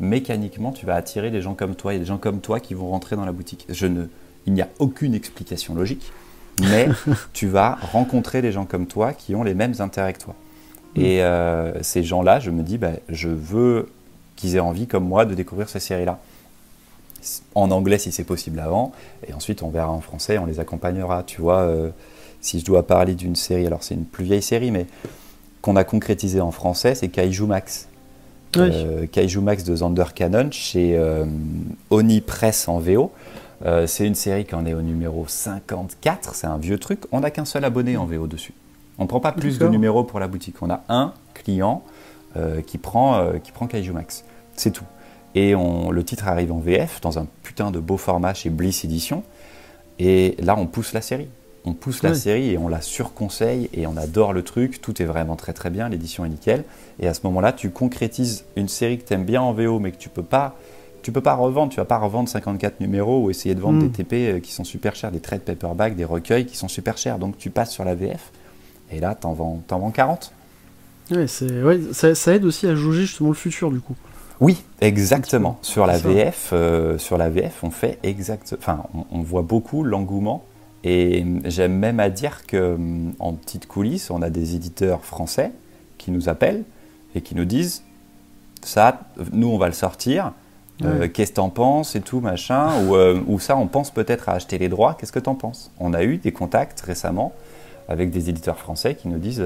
mécaniquement, tu vas attirer des gens comme toi, a des gens comme toi qui vont rentrer dans la boutique. Je ne, il n'y a aucune explication logique, mais tu vas rencontrer des gens comme toi qui ont les mêmes intérêts que toi. Et euh, ces gens-là, je me dis, bah, je veux qu'ils aient envie, comme moi, de découvrir ces séries-là en anglais si c'est possible avant, et ensuite on verra en français, on les accompagnera. Tu vois, euh, si je dois parler d'une série, alors c'est une plus vieille série, mais qu'on a concrétisé en français, c'est Kaiju Max. Euh, Kaiju Max de Zander Cannon chez euh, Oni Press en VO. c'est une série qui en est au numéro 54, c'est un vieux truc. On n'a qu'un seul abonné en VO dessus. On ne prend pas plus de numéros pour la boutique. On a un client qui, prend, qui prend Kaiju Max. C'est tout. Et on, le titre arrive en VF dans un putain de beau format chez Bliss Edition. Et là, on pousse la série. On pousse la série et on la surconseille et on adore le truc. Tout est vraiment très très bien, l'édition est nickel. Et à ce moment-là, tu concrétises une série que tu aimes bien en VO, mais que tu peux pas, tu peux pas revendre. Tu vas pas revendre 54 numéros ou essayer de vendre des hmm. TP euh, qui sont super chers, des trades paperback, des recueils qui sont super chers. Donc tu passes sur la VF et là, t'en vends, en vends 40.
Ouais, ouais ça, ça, aide aussi à jauger justement le futur du coup.
Oui, exactement. Sur la VF, euh, sur la VF, on fait exact. Enfin, on, voit beaucoup l'engouement. Et j'aime même à dire que en petite coulisse, on a des éditeurs français qui nous appellent et qui nous disent ça, nous on va le sortir. Euh, qu'est-ce que t'en penses et tout machin ou, euh, ou ça, on pense peut-être à acheter les droits. Qu'est-ce que t'en penses? On a eu des contacts récemment avec des éditeurs français qui nous disent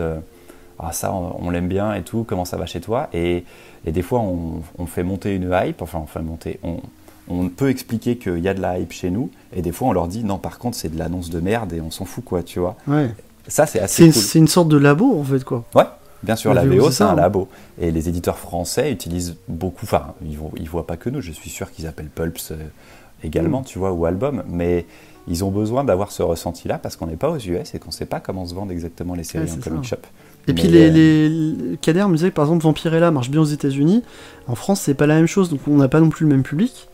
ah ça on, l'aime bien et tout, comment ça va chez toi? Et, des fois on, fait monter une hype, enfin on fait monter, on, peut expliquer qu'il y a de la hype chez nous et des fois on leur dit non par contre c'est de l'annonce de merde et on s'en fout quoi tu vois.
Ouais.
Ça c'est assez cool.
C'est une sorte de labo en fait quoi.
Ouais. Bien sûr, la, VO, c'est un hein. labo. Et les éditeurs français utilisent beaucoup, enfin, ils ne voient pas que nous, je suis sûr qu'ils appellent Pulps euh, également, mm. tu vois, ou Album, mais ils ont besoin d'avoir ce ressenti-là parce qu'on n'est pas aux US et qu'on ne sait pas comment se vendent exactement les séries en comic shop.
Et puis les, euh, les, Kader me disait que par exemple Vampirella marche bien aux États-Unis. En France, c'est pas la même chose, donc on n'a pas non plus le même public.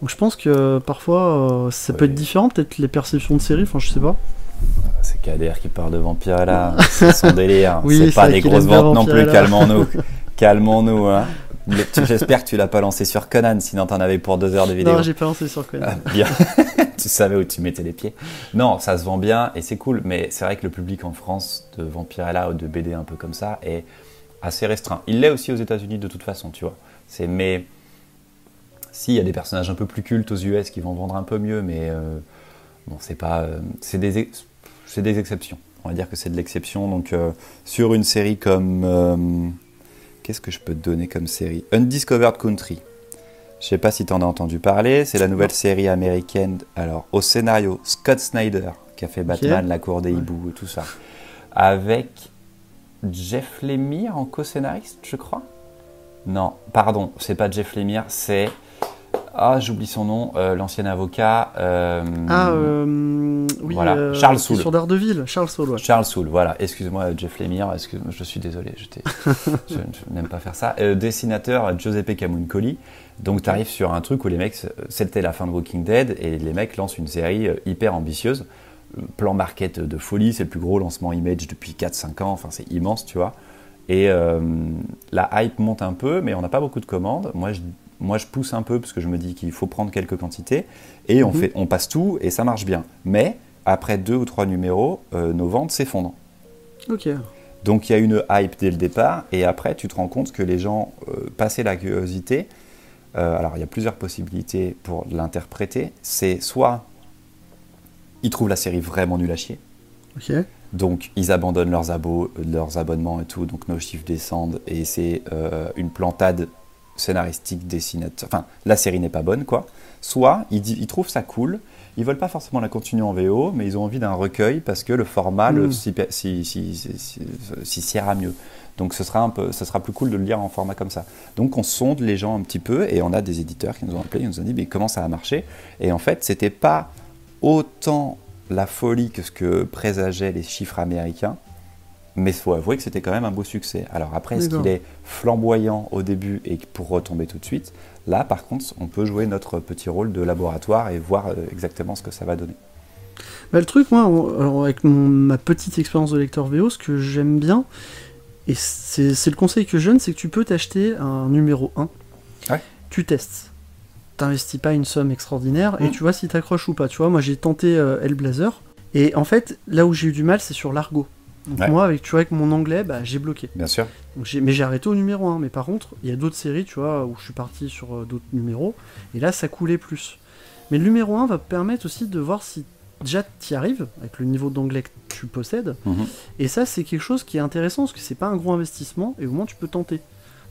Donc je pense que parfois euh, ça peut être différent, peut-être les perceptions de séries, enfin je sais pas.
C'est Kader qui parle de Vampirella, c'est son délire. c'est pas des grosses ventes non plus, calmons-nous. calmons-nous, hein. J'espère que tu l'as pas lancé sur Conan, sinon t'en avais pour deux heures de vidéo.
Non, j'ai pas lancé sur Conan.
Ah, bien. tu savais où tu mettais les pieds. Non, ça se vend bien et c'est cool, mais c'est vrai que le public en France de Vampirella ou de BD un peu comme ça est assez restreint. Il l'est aussi aux États-Unis de toute façon, tu vois. C'est mais si il y a des personnages un peu plus cultes aux US qui vont vendre un peu mieux, mais euh, bon, c'est pas, euh, c'est des, c'est des exceptions. On va dire que c'est de l'exception. Donc euh, sur une série comme Qu'est-ce que je peux te donner comme série? Undiscovered Country. Je sais pas si tu en as entendu parler. C'est la nouvelle série américaine. Alors, au scénario, Scott Snyder, qui a fait Batman, La Cour des Hiboux et tout ça. Avec Jeff Lemire en co-scénariste, je crois? Non, pardon, c'est pas Jeff Lemire, c'est ah, j'oublie son nom, euh, l'ancien avocat.
Euh, ah, euh, oui,
voilà. Charles Soule.
Sur Daredevil, Charles Soule.
Charles Soule, voilà. Excuse-moi, Jeff Lemire, excuse je suis désolé, je, je, n'aime pas faire ça. dessinateur Giuseppe Camuncoli. Donc, tu arrives sur un truc où les mecs, c'était la fin de Walking Dead, et les mecs lancent une série hyper ambitieuse. Plan market de folie, c'est le plus gros lancement image depuis 4-5 ans, enfin, c'est immense, tu vois. Et la hype monte un peu, mais on n'a pas beaucoup de commandes. Moi, je moi, je pousse un peu parce que je me dis qu'il faut prendre quelques quantités et on, mhm. fait, on passe tout et ça marche bien. Mais après deux ou trois numéros, euh, nos ventes s'effondrent.
Ok.
Donc il y a une hype dès le départ et après tu te rends compte que les gens, euh, passé la curiosité, euh, alors il y a plusieurs possibilités pour l'interpréter. C'est soit ils trouvent la série vraiment nulle à chier.
Ok.
Donc ils abandonnent leurs, leurs abonnements et tout, donc nos chiffres descendent et c'est une plantade scénaristique, dessinateur. Enfin, la série n'est pas bonne, quoi. Soit ils, trouvent ça cool, ils veulent pas forcément la continuer en VO, mais ils ont envie d'un recueil parce que le format mm. s'y si, mieux. Donc ce sera, un peu, ce sera plus cool de le lire en format comme ça. Donc on sonde les gens un petit peu et on a des éditeurs qui nous ont appelés, ils nous ont dit mais comment ça a marché? Et en fait, c'était pas autant la folie que ce que présageaient les chiffres américains, mais il faut avouer que c'était quand même un beau succès. Alors après, est-ce qu'il est flamboyant au début et pour retomber tout de suite? Là, par contre, on peut jouer notre petit rôle de laboratoire et voir euh, exactement ce que ça va donner.
Bah, le truc, moi, alors avec ma petite expérience de lecteur VO, ce que j'aime bien, et c'est le conseil que je donne, c'est que tu peux t'acheter un numéro 1. Tu testes. T'investis pas une somme extraordinaire et mm. tu vois si t'accroches ou pas. Tu vois, moi j'ai tenté euh, Hellblazer. Et en fait, là où j'ai eu du mal, c'est sur l'argot. Donc moi, avec, tu vois, avec mon anglais, bah, j'ai bloqué.
Bien sûr.
mais j'ai arrêté au numéro 1. Mais par contre, il y a d'autres séries, tu vois, où je suis parti sur euh, d'autres numéros. Et là, ça coulait plus. Mais le numéro 1 va permettre aussi de voir si déjà tu y arrives, avec le niveau d'anglais que tu possèdes. Mhm. Et ça, c'est quelque chose qui est intéressant, parce que c'est pas un gros investissement, et au moins tu peux tenter.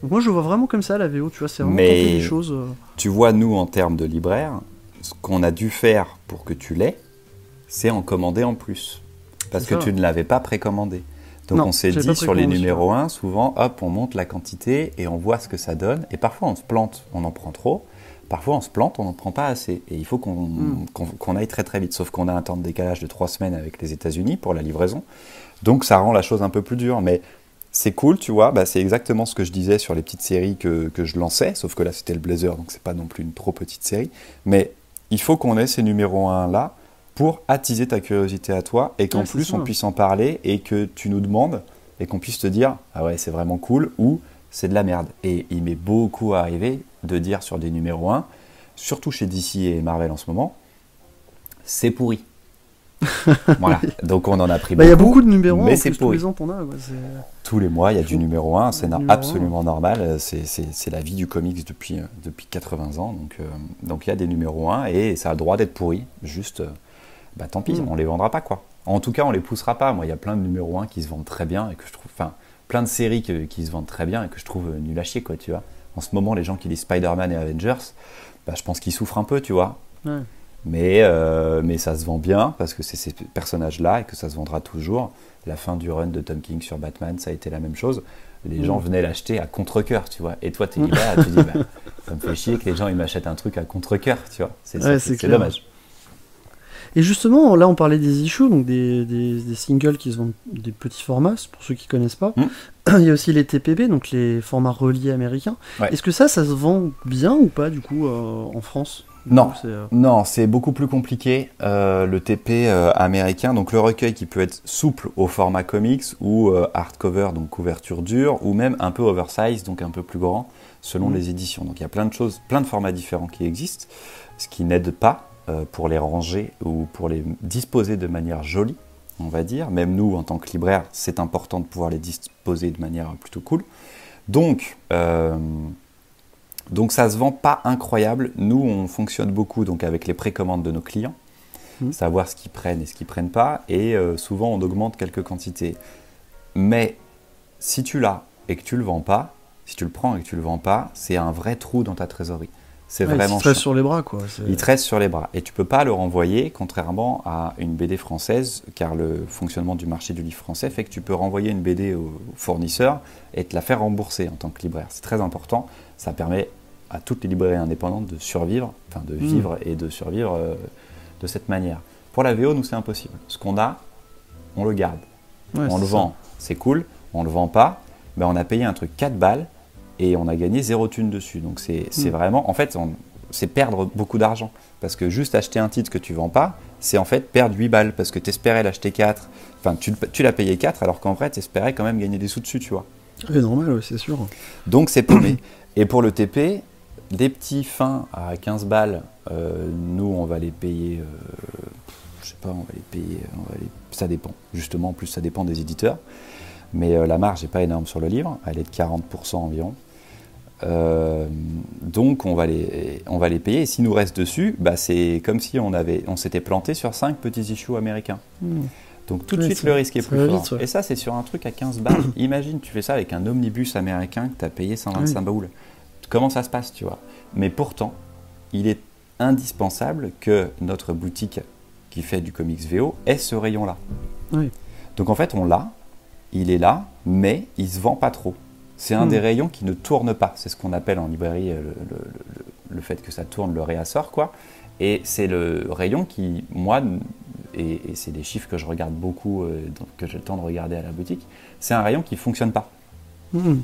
Donc moi, je vois vraiment comme ça la VO, tu vois, c'est vraiment tenter des choses. Euh.
Tu vois, nous, en termes de libraire, ce qu'on a dû faire pour que tu l'aies, c'est en commander en plus parce que tu ne l'avais pas précommandé. Donc on s'est dit sur les numéros 1, souvent, hop, on monte la quantité et on voit ce que ça donne. Et parfois on se plante, on en prend trop. Parfois on se plante, on n'en prend pas assez. Et il faut qu'on hmm. aille très très vite. Sauf qu'on a un temps de décalage de 3 semaines avec les États-Unis pour la livraison. Donc ça rend la chose un peu plus dure. Mais c'est cool, tu vois. Bah, c'est exactement ce que je disais sur les petites séries que, que je lançais. Sauf que là c'était le Blazer, donc c'est pas non plus une trop petite série. Mais il faut qu'on ait ces numéros 1 là pour attiser ta curiosité à toi et qu'en plus on puisse en parler et que tu nous demandes et qu'on puisse te dire ah ouais c'est vraiment cool ou c'est de la merde. Et il m'est beaucoup arrivé de dire sur des numéros 1, surtout chez DC et Marvel en ce moment, c'est pourri. voilà, donc on en a pris
bah,
beaucoup.
Il y a beaucoup de numéros
mais c'est pourri.
Tous les, ans, a,
tous les mois, il y a du numéro 1, c'est absolument normal. C'est la vie du comics depuis, depuis 80 ans. Donc, euh, donc il y a des numéros 1 et ça a le droit d'être pourri. Juste, euh, bah tant pis, mm. on les vendra pas quoi. En tout cas, on les poussera pas. Moi, il y a plein de numéros 1 qui se vendent très bien et que je trouve. Enfin, plein de séries qui se vendent très bien et que je trouve euh, nul à chier, quoi, tu vois. En ce moment, les gens qui lisent Spider-Man et Avengers, bah, je pense qu'ils souffrent un peu, tu vois. Mais, euh, mais ça se vend bien parce que c'est ces personnages-là et que ça se vendra toujours. La fin du run de Tom King sur Batman, ça a été la même chose. Les mm. gens venaient l'acheter à contre-coeur, tu vois. Et toi, tu es là, tu dis, bah, ça me fait chier que les gens ils m'achètent un truc à contre-coeur, tu vois. C'est dommage.
Et justement, là, on parlait des issues, donc des, des, singles qui se vendent des petits formats, pour ceux qui connaissent pas. Hmm. Il y a aussi les TPB, donc les formats reliés américains. Est-ce que ça, ça se vend bien ou pas, du coup, euh, en France?
Non, euh, non, c'est beaucoup plus compliqué. Euh, le TP américain, donc le recueil qui peut être souple au format comics ou hardcover, donc couverture dure, ou même un peu oversize, donc un peu plus grand, selon hmm. les éditions. Donc il y a plein de choses, plein de formats différents qui existent, ce qui n'aide pas pour les ranger ou pour les disposer de manière jolie, on va dire. Même nous, en tant que libraire, c'est important de pouvoir les disposer de manière plutôt cool. Donc, euh, donc ça se vend pas incroyable. Nous, on fonctionne beaucoup donc avec les précommandes de nos clients, mmh. savoir ce qu'ils prennent et ce qu'ils prennent pas, et euh, souvent on augmente quelques quantités. Mais si tu l'as et que tu le vends pas, si tu le prends et que tu le vends pas, c'est un vrai trou dans ta trésorerie.
C'est vraiment. Il te reste sur les bras, quoi.
Il te reste sur les bras. Et tu peux pas le renvoyer, contrairement à une BD française, car le fonctionnement du marché du livre français fait que tu peux renvoyer une BD au fournisseur et te la faire rembourser en tant que libraire. C'est très important. Ça permet à toutes les librairies indépendantes de survivre, enfin de hmm. vivre et de survivre euh, de cette manière. Pour la VO, nous, c'est impossible. Ce qu'on a, on le garde. on le vend, c'est cool. On le vend pas, ben on a payé un truc 4 balles et on a gagné zéro thune dessus. Donc c'est mm. vraiment, en fait, c'est perdre beaucoup d'argent. Parce que juste acheter un titre que tu vends pas, c'est en fait perdre 8 balles. Parce que tu espérais l'acheter 4, enfin tu, tu l'as payé 4, alors qu'en vrai tu espérais quand même gagner des sous dessus, tu vois.
C'est normal, c'est sûr.
Donc c'est paumé. et pour le TP, des petits fins à 15 balles, euh, nous on va les payer, euh, je sais pas, on va les payer, on va les, ça dépend. Justement, en plus ça dépend des éditeurs. Mais euh, la marge n'est pas énorme sur le livre, elle est de 40% environ. Euh, donc on va, les, on va les payer. Et s'il nous reste dessus, bah, c'est comme si on, avait, on s'était planté sur 5 petits issues américains. Hmm. Donc tout de suite le risque est plus fort. Et ça c'est sur un truc à 15 balles. Imagine tu fais ça avec un omnibus américain que tu as payé 125 boules. Comment ça se passe, tu vois? Mais pourtant, il est indispensable que notre boutique qui fait du comics VO ait ce rayon-là. Donc en fait on l'a, il est là, mais il se vend pas trop. C'est un hmm. des rayons qui ne tourne pas. C'est ce qu'on appelle en librairie euh, le, fait que ça tourne, le réassort, quoi. Et c'est le rayon qui, moi, et, c'est des chiffres que je regarde beaucoup, euh, que j'ai le temps de regarder à la boutique, c'est un rayon qui ne fonctionne pas. Hmm.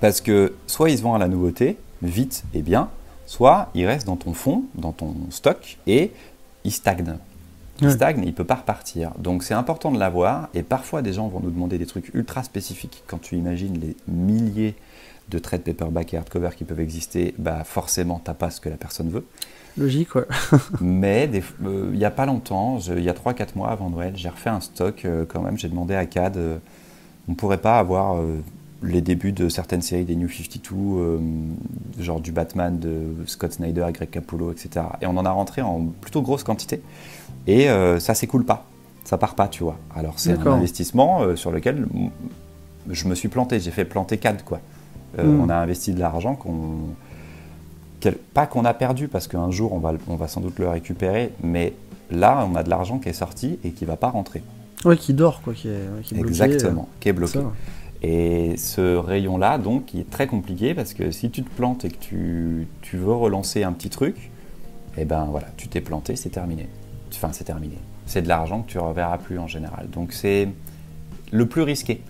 Parce que soit il se vend à la nouveauté, vite et bien, soit il reste dans ton fond, dans ton stock, et il stagne il stagne, il ne peut pas repartir. Donc c'est important de l'avoir. Et parfois, des gens vont nous demander des trucs ultra spécifiques. Quand tu imagines les milliers de traits de paperback et hardcover qui peuvent exister, bah forcément, tu n'as pas ce que la personne veut.
Logique, ouais.
Mais euh, il n'y a pas longtemps, il y a 3-4 mois avant Noël, j'ai refait un stock euh, quand même. J'ai demandé à CAD, euh, on ne pourrait pas avoir les débuts de certaines séries des New 52, genre du Batman de Scott Snyder, Greg Capullo, etc. Et on en a rentré en plutôt grosse quantité. Et euh, ça s'écoule pas, ça part pas, tu vois. Alors c'est un investissement euh, sur lequel je me suis planté, j'ai fait planter CAD, quoi. Euh, hmm. On a investi de l'argent qu'on pas qu'on a perdu parce qu'un jour on va, on va sans doute le récupérer, mais là on a de l'argent qui est sorti et qui va pas rentrer.
Ouais, qui dort, quoi, qui est, qui
est Exactement, qui est bloqué. Et ce rayon-là, donc, qui est très compliqué parce que si tu te plantes et que tu, tu veux relancer un petit truc, eh ben voilà, tu t'es planté, c'est terminé. Enfin, c'est terminé. C'est de l'argent que tu ne reverras plus en général. Donc, c'est le plus risqué.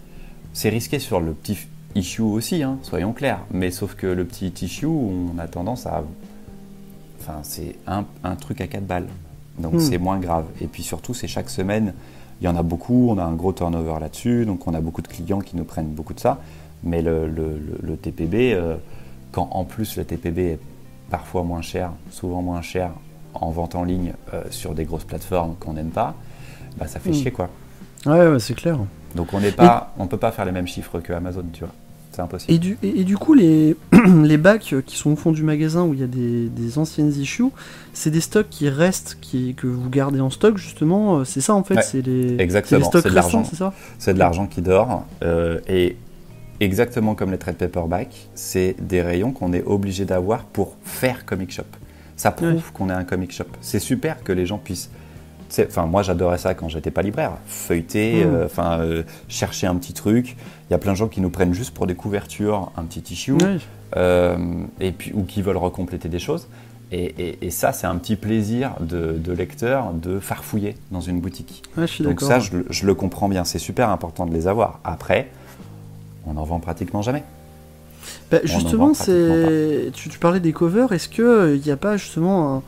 C'est risqué sur le petit issue aussi, hein, soyons clairs. Mais sauf que le petit issue, on a tendance à. Enfin, c'est un, un, truc à 4 balles. Donc, hmm. c'est moins grave. Et puis surtout, c'est chaque semaine il y en a beaucoup, on a un gros turnover là-dessus, donc on a beaucoup de clients qui nous prennent beaucoup de ça. Mais le, le, TPB, euh, quand en plus le TPB est parfois moins cher, souvent moins cher en vente en ligne euh, sur des grosses plateformes qu'on n'aime pas, bah, ça fait hmm. chier quoi.
Ouais, c'est clair.
Donc on n'est pas, on peut pas faire les mêmes chiffres que Amazon, tu vois. C'est impossible.
Et du, et, du coup, les, les bacs qui sont au fond du magasin où il y a des, des anciennes issues, c'est des stocks qui restent, qui, que vous gardez en stock justement. Euh, c'est ça en fait, c'est les,
exactement.
stocks
de
l'argent. c'est ça
C'est de l'argent qui dort. Euh, et exactement comme les trade paperback, c'est des rayons qu'on est obligé d'avoir pour faire comic shop. Ça prouve qu'on est un comic shop. C'est super que les gens puissent Enfin, moi j'adorais ça quand j'étais pas libraire. Feuilleter, hmm. euh, enfin euh, chercher un petit truc. Il y a plein de gens qui nous prennent juste pour des couvertures, un petit issue, euh, et puis ou qui veulent recompléter des choses. Et, ça, c'est un petit plaisir de, lecteur de farfouiller dans une boutique. Donc ça, je, le comprends bien. C'est super important de les avoir. Après, on en vend pratiquement jamais.
Bah, justement, c'est tu, tu, parlais des covers. Est-ce qu'il n'y a pas justement un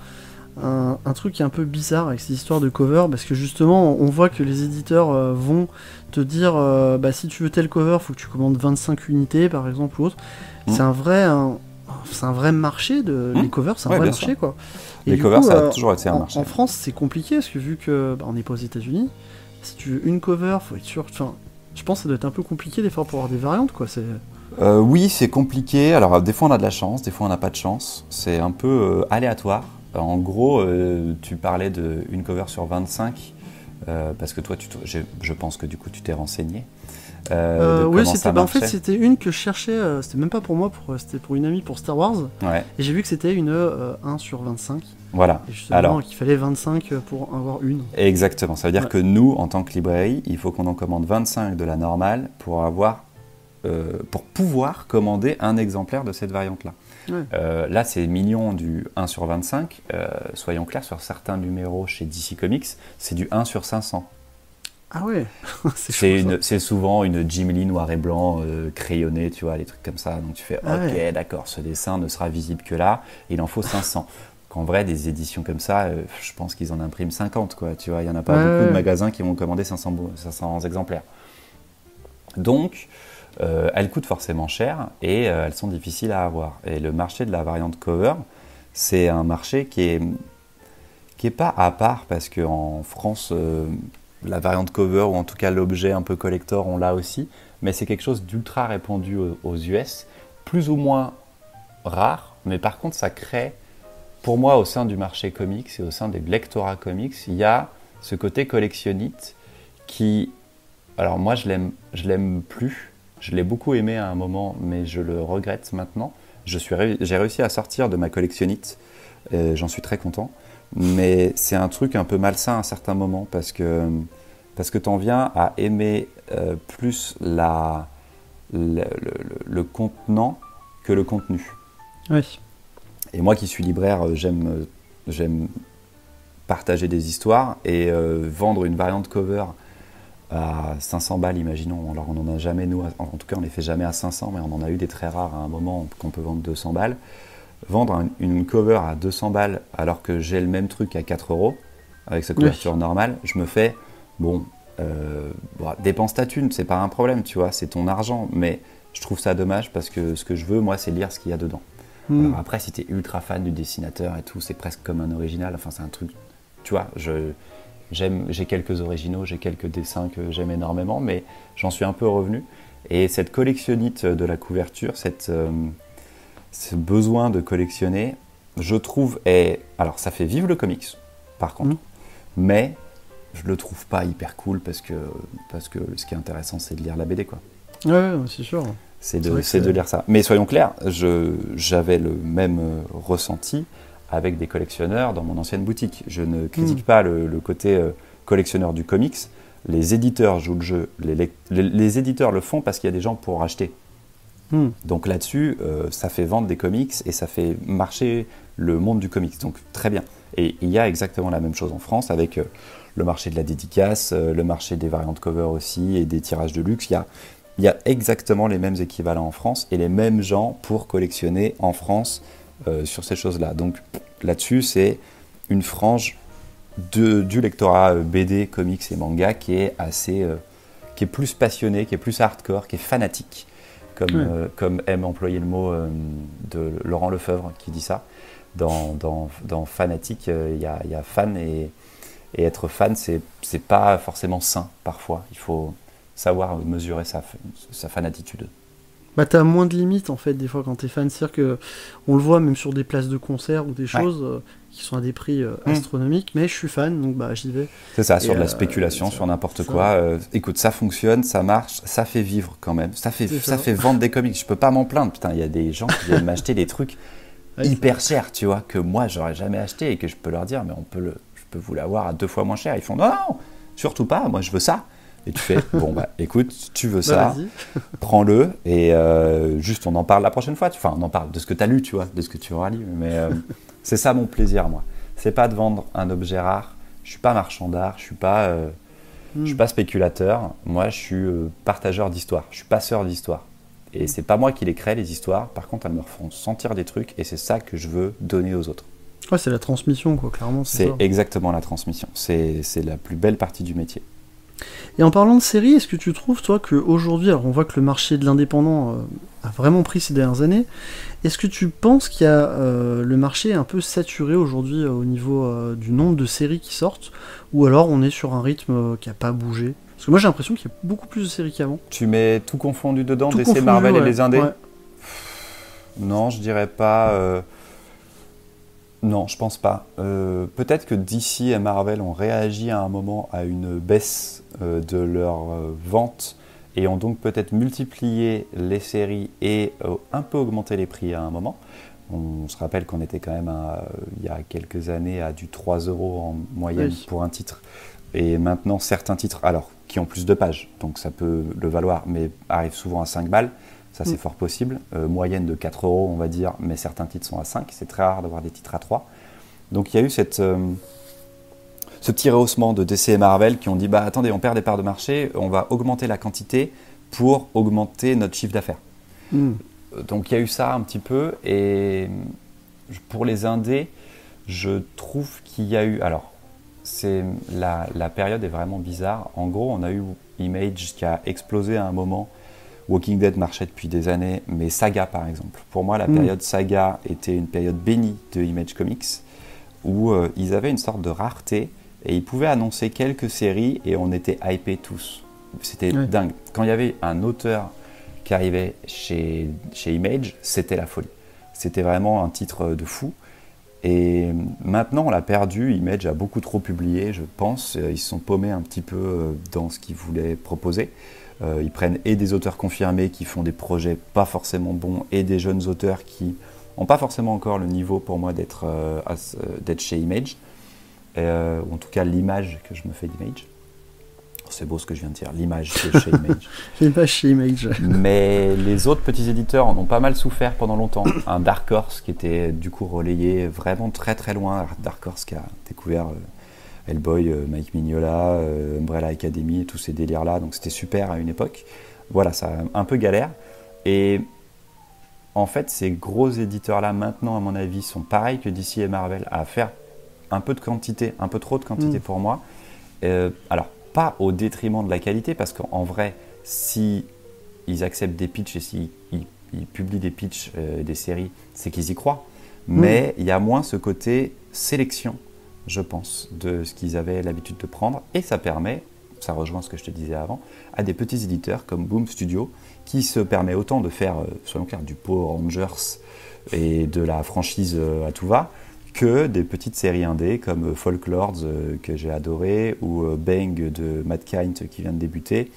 un, truc qui est un peu bizarre avec ces histoires de cover? Parce que justement on voit que les éditeurs euh, vont te dire euh, bah, si tu veux tel cover faut que tu commandes 25 unités par exemple ou autre mm. c'est un vrai c'est un vrai marché de mm. les covers c'est un vrai marché quoi
les covers ça a euh, toujours été un marché
en France c'est compliqué parce que vu que bah, on n'est pas aux États-Unis si tu veux une cover faut être sûr enfin je pense que ça doit être un peu compliqué des fois pour avoir des variantes quoi c'est
oui, c'est compliqué. Alors, des fois, on a de la chance, des fois, on n'a pas de chance. C'est un peu aléatoire. En gros, euh, tu parlais d'une cover sur 25, euh, parce que toi, tu je, pense que du coup, tu t'es renseigné.
Euh, oui, c'était, bah, en fait, c'était une que je cherchais, c'était même pas pour moi, c'était pour une amie pour Star Wars. Et j'ai vu que c'était une 1 sur 25.
Voilà.
Et justement, Alors, qu'il fallait 25 pour avoir une.
Exactement. Ça veut dire que nous, en tant que librairie, il faut qu'on en commande 25 de la normale pour avoir, pour pouvoir commander un exemplaire de cette variante-là. Euh, là, c'est mignon du 1 sur 25. Euh, soyons clairs, sur certains numéros chez DC Comics, c'est du 1 sur 500.
Ah ouais
C'est souvent une Jim Lee noir et blanc euh, crayonné, tu vois, les trucs comme ça. Donc tu fais, ah ok, d'accord, ce dessin ne sera visible que là, il en faut 500. Qu'en vrai, des éditions comme ça, je pense qu'ils en impriment 50, quoi. Tu vois, il n'y en a pas beaucoup de magasins qui vont commander 500, 500 exemplaires. Donc, euh, elles coûtent forcément cher et euh, elles sont difficiles à avoir. Et le marché de la variante cover, c'est un marché qui est, qui est pas à part parce qu'en France, euh, la variante cover ou en tout cas l'objet un peu collector, on l'a aussi, mais c'est quelque chose d'ultra répandu aux, US, plus ou moins rare, mais par contre ça crée, pour moi au sein du marché comics et au sein des lectorats comics, il y a ce côté collectionnite qui, alors moi je l'aime, je l'aime plus, je l'ai beaucoup aimé à un moment, mais je le regrette maintenant. J'ai réussi à sortir de ma collectionnite, j'en suis très content. Mais c'est un truc un peu malsain à certains moments parce que, parce que tu en viens à aimer euh, plus la, le, contenant que le contenu.
Oui.
Et moi qui suis libraire, euh, j'aime j'aime partager des histoires et euh, vendre une variante cover à 500 balles, imaginons. Alors on n'en a jamais, nous, en tout cas on les fait jamais à 500, mais on en a eu des très rares à un moment qu'on peut vendre 200 balles. Vendre une cover à 200 balles alors que j'ai le même truc à 4 euros, avec sa couverture normale, je me fais, bon, euh, dépense ta thune, c'est pas un problème, tu vois, c'est ton argent, mais je trouve ça dommage parce que ce que je veux, moi, c'est lire ce qu'il y a dedans. Hmm. Alors après, si tu es ultra fan du dessinateur et tout, c'est presque comme un original, enfin c'est un truc, tu vois, je j'ai quelques originaux, j'ai quelques dessins que j'aime énormément, mais j'en suis un peu revenu. Et cette collectionnite de la couverture, cette, euh, ce besoin de collectionner, je trouve, est, alors ça fait vivre le comics, par contre, mmh. mais je le trouve pas hyper cool parce que, parce que ce qui est intéressant, c'est de lire la BD, quoi.
Ouais, c'est sûr.
C'est de, de, lire ça. Mais soyons clairs, j'avais le même euh, ressenti avec des collectionneurs dans mon ancienne boutique. Je ne critique hmm. pas le, côté euh, collectionneur du comics. les éditeurs jouent le jeu. Les, éditeurs le font parce qu'il y a des gens pour acheter. Hmm. Donc là-dessus, euh, ça fait vendre des comics et ça fait marcher le monde du comics. Donc très bien. Et il y a exactement la même chose en France avec euh, le marché de la dédicace, le marché des variantes cover aussi et des tirages de luxe. Il y a, il y a exactement les mêmes équivalents en France et les mêmes gens pour collectionner en France sur ces choses-là. Donc là-dessus, c'est une frange de, du lectorat euh, BD, comics et manga qui est assez, euh, qui est plus passionné, qui est plus hardcore, qui est fanatique, comme, euh, comme aime employer le mot de Laurent Lefebvre qui dit ça. Dans, dans, dans fanatique, il y, a, y, a, fan et, et être fan, c'est pas forcément sain parfois. Il faut savoir mesurer sa, sa fanatitude.
Bah t'as moins de limites en fait des fois quand t'es fan, c'est-à-dire que on le voit même sur des places de concert ou des choses qui sont à des prix euh, hmm. astronomiques, mais je suis fan, donc bah, j'y vais.
C'est ça, sur de la euh, spéculation, sur n'importe quoi. Euh, écoute, ça fonctionne, ça marche, ça fait vivre quand même. Ça fait, ça. fait vendre des comics. Je peux pas m'en plaindre. Putain, il y a des gens qui viennent m'acheter des trucs hyper chers, tu vois, que moi j'aurais jamais acheté et que je peux leur dire, mais on peut le, je peux vous l'avoir à deux fois moins cher. Ils font non, non, surtout pas. Moi, je veux ça. Et tu fais, bon, bah écoute, tu veux bah, ça, prends-le, et juste on en parle la prochaine fois. Enfin, on en parle de ce que tu as lu, tu vois, de ce que tu auras lu. Mais c'est ça mon plaisir, moi. C'est pas de vendre un objet rare. Je suis pas marchand d'art, je suis pas, euh, je suis hmm. pas spéculateur. Moi, je suis euh, partageur d'histoire. Je suis passeur d'histoire. Et c'est pas moi qui les crée les histoires. Par contre, elles me font sentir des trucs, et c'est ça que je veux donner aux autres.
Ouais, c'est la transmission, quoi. Clairement,
c'est exactement la transmission. C'est la plus belle partie du métier.
Et en parlant de séries, est-ce que tu trouves, toi, qu'aujourd'hui, alors on voit que le marché de l'indépendant euh, a vraiment pris ces dernières années, est-ce que tu penses qu'il y a euh, le marché est un peu saturé aujourd'hui euh, au niveau du nombre de séries qui sortent, ou alors on est sur un rythme qui n'a pas bougé? Parce que moi j'ai l'impression qu'il y a beaucoup plus de séries qu'avant.
Tu mets tout confondu dedans, DC, Marvel et les indés? Non, je dirais pas. Non, je pense pas. Euh, peut-être que DC et Marvel ont réagi à un moment à une baisse euh, de leur euh, vente et ont donc peut-être multiplié les séries et un peu augmenté les prix à un moment. On se rappelle qu'on était quand même il y a quelques années à du 3 euros en moyenne pour un titre. Et maintenant, certains titres, alors qui ont plus de pages, donc ça peut le valoir, mais arrivent souvent à 5 balles. Ça, c'est mm. fort possible. Euh, moyenne de 4 euros, on va dire, mais certains titres sont à 5. C'est très rare d'avoir des titres à 3. Donc il y a eu cette, euh, ce petit rehaussement de DC et Marvel qui ont dit bah attendez, on perd des parts de marché, on va augmenter la quantité pour augmenter notre chiffre d'affaires. Mm. Donc il y a eu ça un petit peu. Et pour les indés, je trouve qu'il y a eu. Alors, c'est la, la, période est vraiment bizarre. En gros, on a eu Image qui a explosé à un moment Walking Dead marchait depuis des années, mais Saga par exemple. Pour moi, la hmm. période Saga était une période bénie de Image Comics, où euh, ils avaient une sorte de rareté et ils pouvaient annoncer quelques séries et on était hypés tous. C'était dingue. Quand il y avait un auteur qui arrivait chez, chez Image, c'était la folie. C'était vraiment un titre de fou. Et maintenant, on l'a perdu. Image a beaucoup trop publié, je pense. Ils se sont paumés un petit peu euh, dans ce qu'ils voulaient proposer. Euh, ils prennent et des auteurs confirmés qui font des projets pas forcément bons et des jeunes auteurs qui n'ont pas forcément encore le niveau pour moi d'être euh, euh, chez Image, ou en tout cas l'image que je me fais d'Image. C'est beau ce que je viens de dire, l'image chez Image.
l'image chez Image.
Mais les autres petits éditeurs en ont pas mal souffert pendant longtemps. Un Dark Horse qui était du coup relayé vraiment très très loin. Dark Horse qui a découvert Hellboy, euh, Mike Mignola, euh, Umbrella Academy, tous ces délires-là. Donc c'était super à une époque. Voilà, ça un peu galère. Et en fait, ces gros éditeurs-là, maintenant, à mon avis, sont pareils que DC et Marvel à faire un peu de quantité, un peu trop de quantité mm. pour moi. Euh, alors, pas au détriment de la qualité, parce qu'en vrai, si ils acceptent des pitchs et s'ils ils, publient des pitchs, des séries, c'est qu'ils y croient. Mm. Mais il y a moins ce côté sélection je pense, de ce qu'ils avaient l'habitude de prendre. Et ça permet, ça rejoint ce que je te disais avant, à des petits éditeurs comme Boom Studio, qui se permet autant de faire, euh, soyons clairs, du Power Rangers et de la franchise euh, à tout va, que des petites séries indées comme euh, Folklords que j'ai adoré, ou Bang de Matt Kind qui vient de débuter,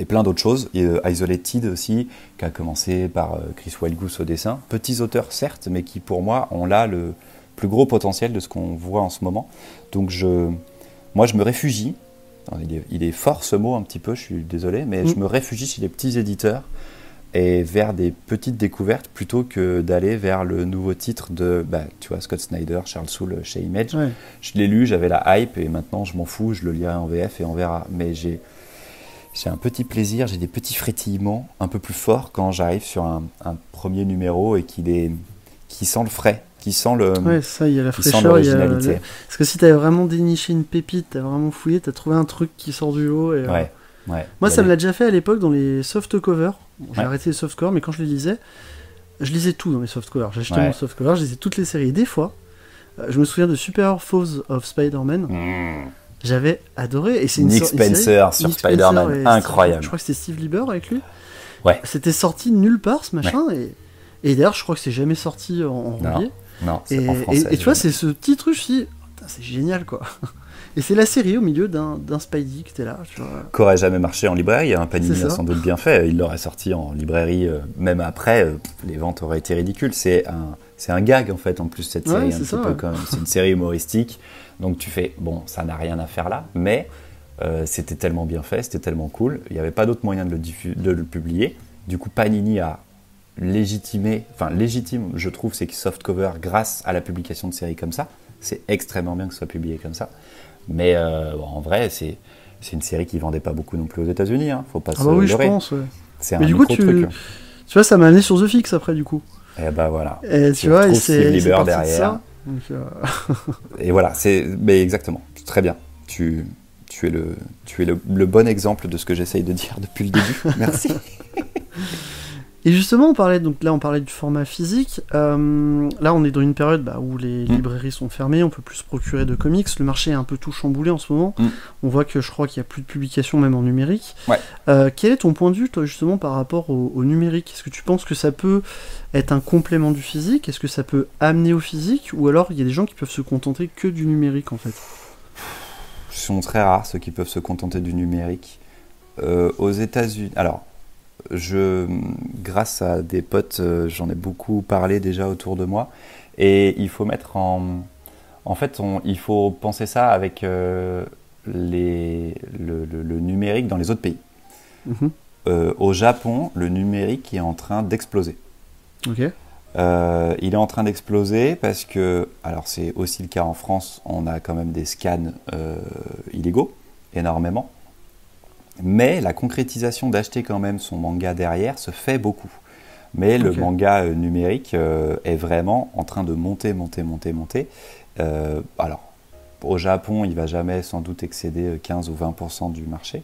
et plein d'autres choses. Et, Isolated aussi, qui a commencé par Chris Wildgoose au dessin. Petits auteurs certes, mais qui pour moi ont là le, plus gros potentiel de ce qu'on voit en ce moment. Donc je, moi, je me réfugie il, est, fort ce mot un petit peu, je suis désolé, mais je mm. me réfugie chez les petits éditeurs et vers des petites découvertes plutôt que d'aller vers le nouveau titre de, bah, tu vois, Scott Snyder, Charles Soule chez Image. Je l'ai lu, j'avais la hype et maintenant je m'en fous, je le lirai en VF et on verra. Mais j'ai, j'ai un petit plaisir, j'ai des petits frétillements un peu plus forts quand j'arrive sur un, premier numéro et qu'il est, qui sent le frais, qui sent le.
Ouais, ça, il y a la fraîcheur, y a Parce que si tu as vraiment déniché une pépite, tu as vraiment fouillé, tu as trouvé un truc qui sort du lot. Et,
euh, ouais. Ouais,
Moi, ça me l'a déjà fait à l'époque dans les soft covers. J'ai arrêté les soft covers, mais quand je les lisais, je lisais tout dans les soft covers. J'achetais mon soft cover, je lisais toutes les séries. Et des fois, euh, je me souviens de Super Foes of Spider-Man. Hmm. J'avais adoré. Et
c'est Nick Spencer sur Spider-Man, incroyable.
Je crois que c'était Steve Lieber avec lui.
Ouais.
C'était sorti nulle part ce machin. Et, et d'ailleurs, je crois que c'est jamais sorti en, en
non.
Et,
en français,
et, tu vois, c'est ce petit truc, je c'est génial quoi. Et c'est la série au milieu d'un Spidey qui était là.
Qui aurait jamais marché en librairie. Hein. Panini a sans doute bien fait. Il l'aurait sorti en librairie, euh, même après, euh, les ventes auraient été ridicules. C'est un, c'est un gag en fait, en plus, cette série. c'est une série humoristique. Donc tu fais, bon, ça n'a rien à faire là, mais euh, c'était tellement bien fait, c'était tellement cool. Il n'y avait pas d'autre moyen de le, de le publier. Du coup, Panini a légitimé, enfin légitime, je trouve, c'est softcover grâce à la publication de séries comme ça. C'est extrêmement bien que ce soit publié comme ça. Mais euh, en vrai, c'est une série qui vendait pas beaucoup non plus aux États-Unis. Hein. Faut pas
ah bah oui, je pense. C'est un du coup, tu, truc. Hein. Tu vois, ça m'a amené sur The Fix après, du coup.
Et bah voilà.
Et tu, vois, et c'est derrière. Ça.
Euh, et voilà, c'est mais exactement. Très bien. Tu, tu es, le, tu es le, le bon exemple de ce que j'essaye de dire depuis le début. Merci.
Et justement, on parlait donc là, on parlait du format physique. Euh, là, on est dans une période bah, où les mm. librairies sont fermées, on peut plus se procurer de comics. Le marché est un peu tout chamboulé en ce moment. Mm. On voit que je crois qu'il y a plus de publications même en numérique. Euh, quel est ton point de vue, toi, justement, par rapport au, numérique? Est-ce que tu penses que ça peut être un complément du physique? Est-ce que ça peut amener au physique? Ou alors il y a des gens qui peuvent se contenter que du numérique, en fait?
Ce sont très rares ceux qui peuvent se contenter du numérique. Euh, aux États-Unis, alors je, grâce à des potes, euh, j'en ai beaucoup parlé déjà autour de moi. Et il faut mettre en. En fait, il faut penser ça avec euh, les, le, numérique dans les autres pays. Mhm. Euh, au Japon, le numérique est en train d'exploser.
Ok.
il est en train d'exploser parce que, alors c'est aussi le cas en France, on a quand même des scans illégaux, énormément. Mais la concrétisation d'acheter quand même son manga derrière se fait beaucoup. Mais le manga euh, numérique euh, est vraiment en train de monter, monter, monter, monter. Euh, alors, au Japon, il va jamais sans doute excéder 15 ou 20% du marché.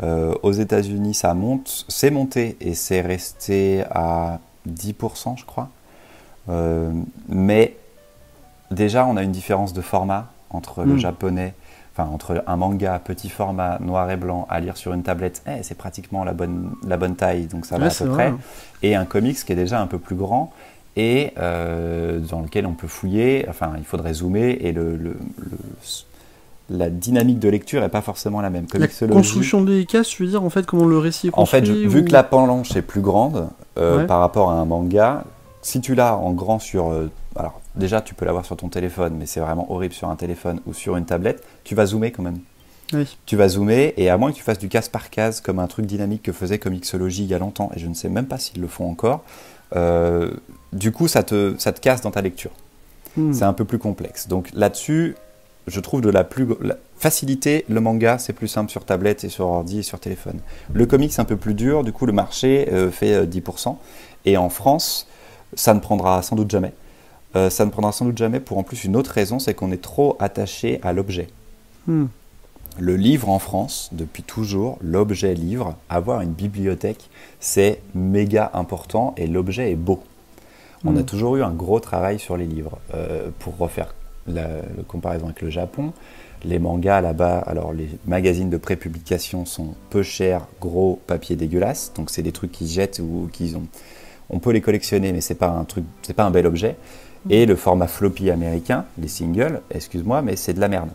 aux États-Unis, ça monte, c'est monté et c'est resté à 10%, je crois. mais déjà, on a une différence de format entre le hmm. japonais entre un manga petit format noir et blanc à lire sur une tablette, eh, c'est pratiquement la bonne, la bonne taille, donc ça va à peu près. Et un comics qui est déjà un peu plus grand et euh, dans lequel on peut fouiller, enfin il faudrait zoomer et le, la dynamique de lecture n'est pas forcément la même.
La construction des cases, tu veux dire en fait comment le récit est construit
En fait, vu que la planche est plus grande euh, par rapport à un manga, si tu l'as en grand sur euh, alors déjà tu peux l'avoir sur ton téléphone, mais c'est vraiment horrible sur un téléphone ou sur une tablette, tu vas zoomer quand même. Tu vas zoomer, et à moins que tu fasses du case par case, comme un truc dynamique que faisait Comixology il y a longtemps, et je ne sais même pas s'ils le font encore, euh, du coup ça te, ça te casse dans ta lecture. Hmm. C'est un peu plus complexe. Donc là-dessus, je trouve de la plus facilité, le manga c'est plus simple sur tablette et sur ordi et sur téléphone. Le comic c'est un peu plus dur, du coup le marché euh, fait 10%. Euh, et en France, ça ne prendra sans doute jamais. Euh, ça ne prendra sans doute jamais pour en plus une autre raison, c'est qu'on est trop attaché à l'objet. Hmm. Le livre en France, depuis toujours, l'objet livre, avoir une bibliothèque, c'est méga important et l'objet est beau. On a hmm. toujours eu un gros travail sur les livres. Euh, pour refaire la, comparaison avec le Japon, les mangas là-bas, alors les magazines de prépublication sont peu chers, gros, papier dégueulasse, donc c'est des trucs qui jettent ou qu'ils ont. On peut les collectionner, mais c'est pas un truc, c'est pas un bel objet. Et le format floppy américain, les singles, excuse-moi, mais c'est de la merde.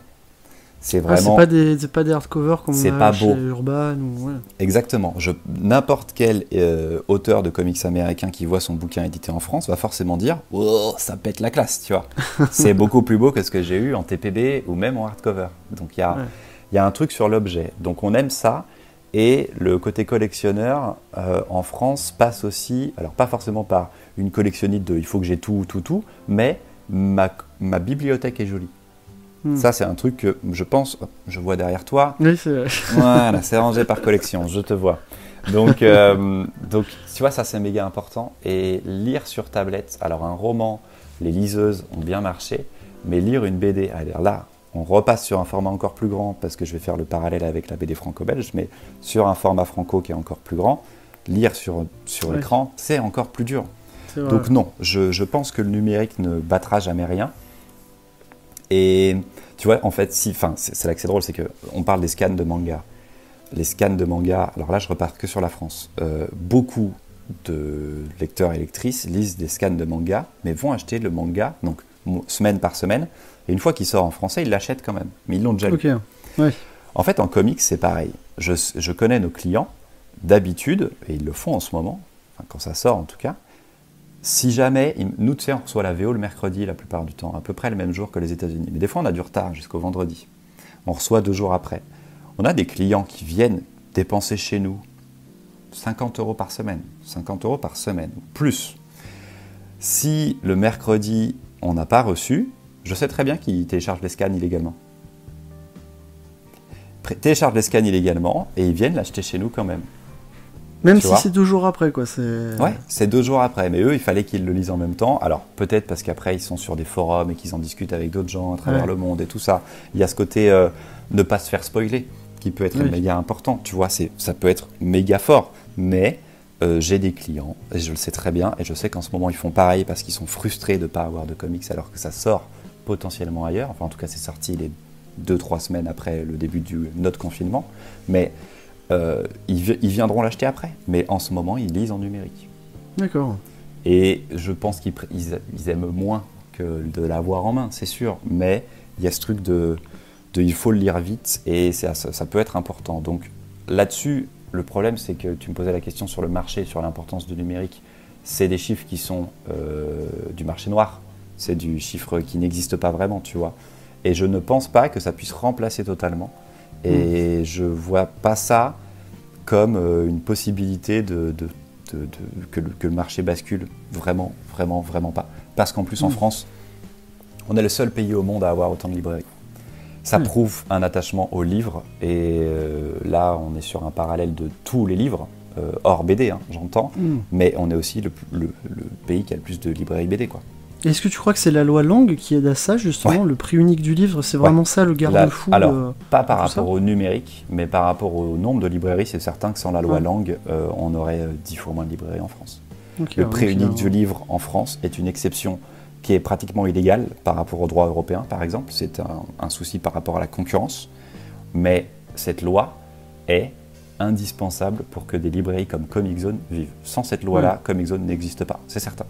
C'est ah, vraiment. c'est pas des, pas des hardcovers comme c'est pas chez beau. Urban ou.
Exactement. Je, n'importe quel euh, auteur de comics américain qui voit son bouquin édité en France va forcément dire, oh, ça pète la classe, tu vois. c'est beaucoup plus beau que ce que j'ai eu en TPB ou même en hardcover. Donc il y a, Il y a un truc sur l'objet. Donc on aime ça. Et le côté collectionneur euh, en France passe aussi, alors pas forcément par une collectionnite de il faut que j'ai tout, tout, tout, mais ma, ma bibliothèque est jolie. Hmm. Ça, c'est un truc que je pense, je vois derrière toi.
Oui, c'est
Voilà, c'est rangé par collection, je te vois. Donc, euh, donc, tu vois, ça, c'est méga important. Et lire sur tablette, alors un roman, les liseuses ont bien marché, mais lire une BD, alors là, on repasse sur un format encore plus grand, parce que je vais faire le parallèle avec la BD franco-belge, mais sur un format franco qui est encore plus grand, lire sur, sur écran, c'est encore plus dur. Donc non, je, je, pense que le numérique ne battra jamais rien. Et tu vois, en fait, si, enfin, c'est là que c'est drôle, c'est qu'on parle des scans de manga. Les scans de manga, alors là, je repars que sur la France. Euh, beaucoup de lecteurs et lectrices lisent des scans de manga, mais vont acheter le manga, donc semaine par semaine, et une fois qu'il sort en français, ils l'achètent quand même. Mais ils l'ont déjà lu. En fait, en comics, c'est pareil. Je, je, connais nos clients, d'habitude, et ils le font en ce moment, quand ça sort en tout cas, si jamais, nous, tu sais, on reçoit la VO le mercredi la plupart du temps, à peu près le même jour que les États-Unis. Mais des fois, on a du retard jusqu'au vendredi. On reçoit deux jours après. On a des clients qui viennent dépenser chez nous 50 euros par semaine. 50 euros par semaine, plus. Si le mercredi, on n'a pas reçu, je sais très bien qu'ils téléchargent les scans illégalement. Téléchargent les scans illégalement et ils viennent l'acheter chez nous quand même.
Même si c'est deux jours après, quoi.
Ouais, c'est deux jours après. Mais eux, il fallait qu'ils le lisent en même temps. Alors, peut-être parce qu'après, ils sont sur des forums et qu'ils en discutent avec d'autres gens à travers le monde et tout ça. Il y a ce côté euh, ne pas se faire spoiler qui peut être méga important. Tu vois, ça peut être méga fort. Mais euh, j'ai des clients, et je le sais très bien, et je sais qu'en ce moment, ils font pareil parce qu'ils sont frustrés de ne pas avoir de comics alors que ça sort potentiellement ailleurs. Enfin, en tout cas, c'est sorti les deux, trois semaines après le début du notre confinement. Mais euh, ils, viendront l'acheter après. Mais en ce moment, ils lisent en numérique.
D'accord.
Et je pense qu'ils aiment moins que de l'avoir en main, c'est sûr. Mais il y a ce truc de, il faut le lire vite et ça, ça peut être important. Donc là-dessus, le problème, c'est que tu me posais la question sur le marché, sur l'importance du numérique. C'est des chiffres qui sont euh, du marché noir. C'est du chiffre qui n'existe pas vraiment, tu vois. Et je ne pense pas que ça puisse remplacer totalement et mm. je vois pas ça comme euh, une possibilité de, que, le, marché bascule. Vraiment, vraiment, vraiment pas. Parce qu'en plus, en mm. France, on est le seul pays au monde à avoir autant de librairies. Ça mm. prouve un attachement aux livres. Et euh, là, on est sur un parallèle de tous les livres, euh, hors BD, hein, j'entends. Mais on est aussi le, le, pays qui a le plus de librairies BD. Quoi.
Est-ce que tu crois que c'est la loi Langue qui aide à ça, justement Le prix unique du livre, c'est vraiment ça le garde-fou
Alors, pas par rapport au numérique, mais par rapport au nombre de librairies, c'est certain que sans la loi Langue, euh, on aurait euh, dix fois moins de librairies en France. le prix unique du livre en France est une exception qui est pratiquement illégale par rapport au droit européen, par exemple. C'est un, souci par rapport à la concurrence. Mais cette loi est indispensable pour que des librairies comme Comic Zone vivent. Sans cette loi-là, Comic Zone n'existe pas, c'est certain.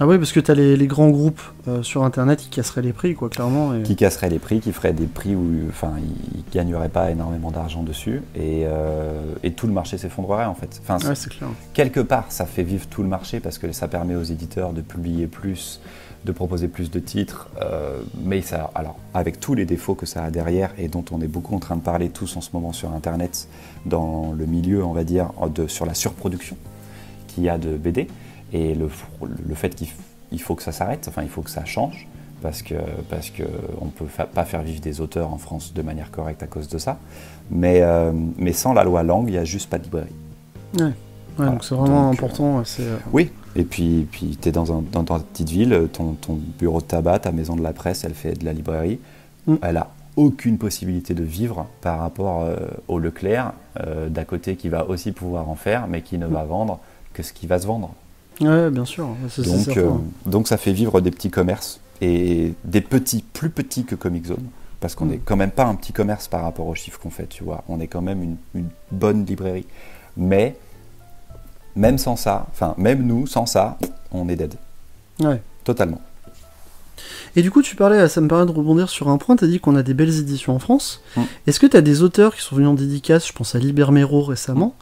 Ah oui, parce que tu as les, grands groupes euh, sur Internet qui casseraient les prix, quoi, clairement.
Qui casseraient les prix, qui feraient des prix où enfin, ils ne gagneraient pas énormément d'argent dessus, et, euh, et, tout le marché s'effondrerait, en fait. Enfin,
c'est clair.
Quelque part, ça fait vivre tout le marché, parce que ça permet aux éditeurs de publier plus, de proposer plus de titres, euh, mais ça, alors, avec tous les défauts que ça a derrière, et dont on est beaucoup en train de parler tous en ce moment sur Internet, dans le milieu, on va dire, de, sur la surproduction qu'il y a de BD, et le, le fait qu'il faut que ça s'arrête, enfin il faut que ça change, parce que parce que on peut pas faire vivre des auteurs en France de manière correcte à cause de ça. Mais, euh, mais sans la loi langue, il n'y a juste pas de librairie.
Ouais. donc c'est vraiment important. Euh,
oui, et puis, puis tu es dans, un, dans, ta petite ville, ton, ton, bureau de tabac, ta maison de la presse, elle fait de la librairie. Mm. Elle a aucune possibilité de vivre par rapport euh, au Leclerc d'à côté qui va aussi pouvoir en faire, mais qui ne mm. va vendre que ce qui va se vendre.
Oui, bien sûr.
Donc, euh, donc ça fait vivre des petits commerces et des petits, plus petits que Comic Zone, parce qu'on n'est mm. quand même pas un petit commerce par rapport aux chiffres qu'on fait, tu vois. On est quand même une, bonne librairie. Mais même sans ça, enfin même nous, sans ça, on est dead.
Ouais.
Totalement.
Et du coup, tu parlais, ça me permet de rebondir sur un point, tu as dit qu'on a des belles éditions en France. Mm. Est-ce que tu as des auteurs qui sont venus en dédicace, je pense à Liber Mero récemment,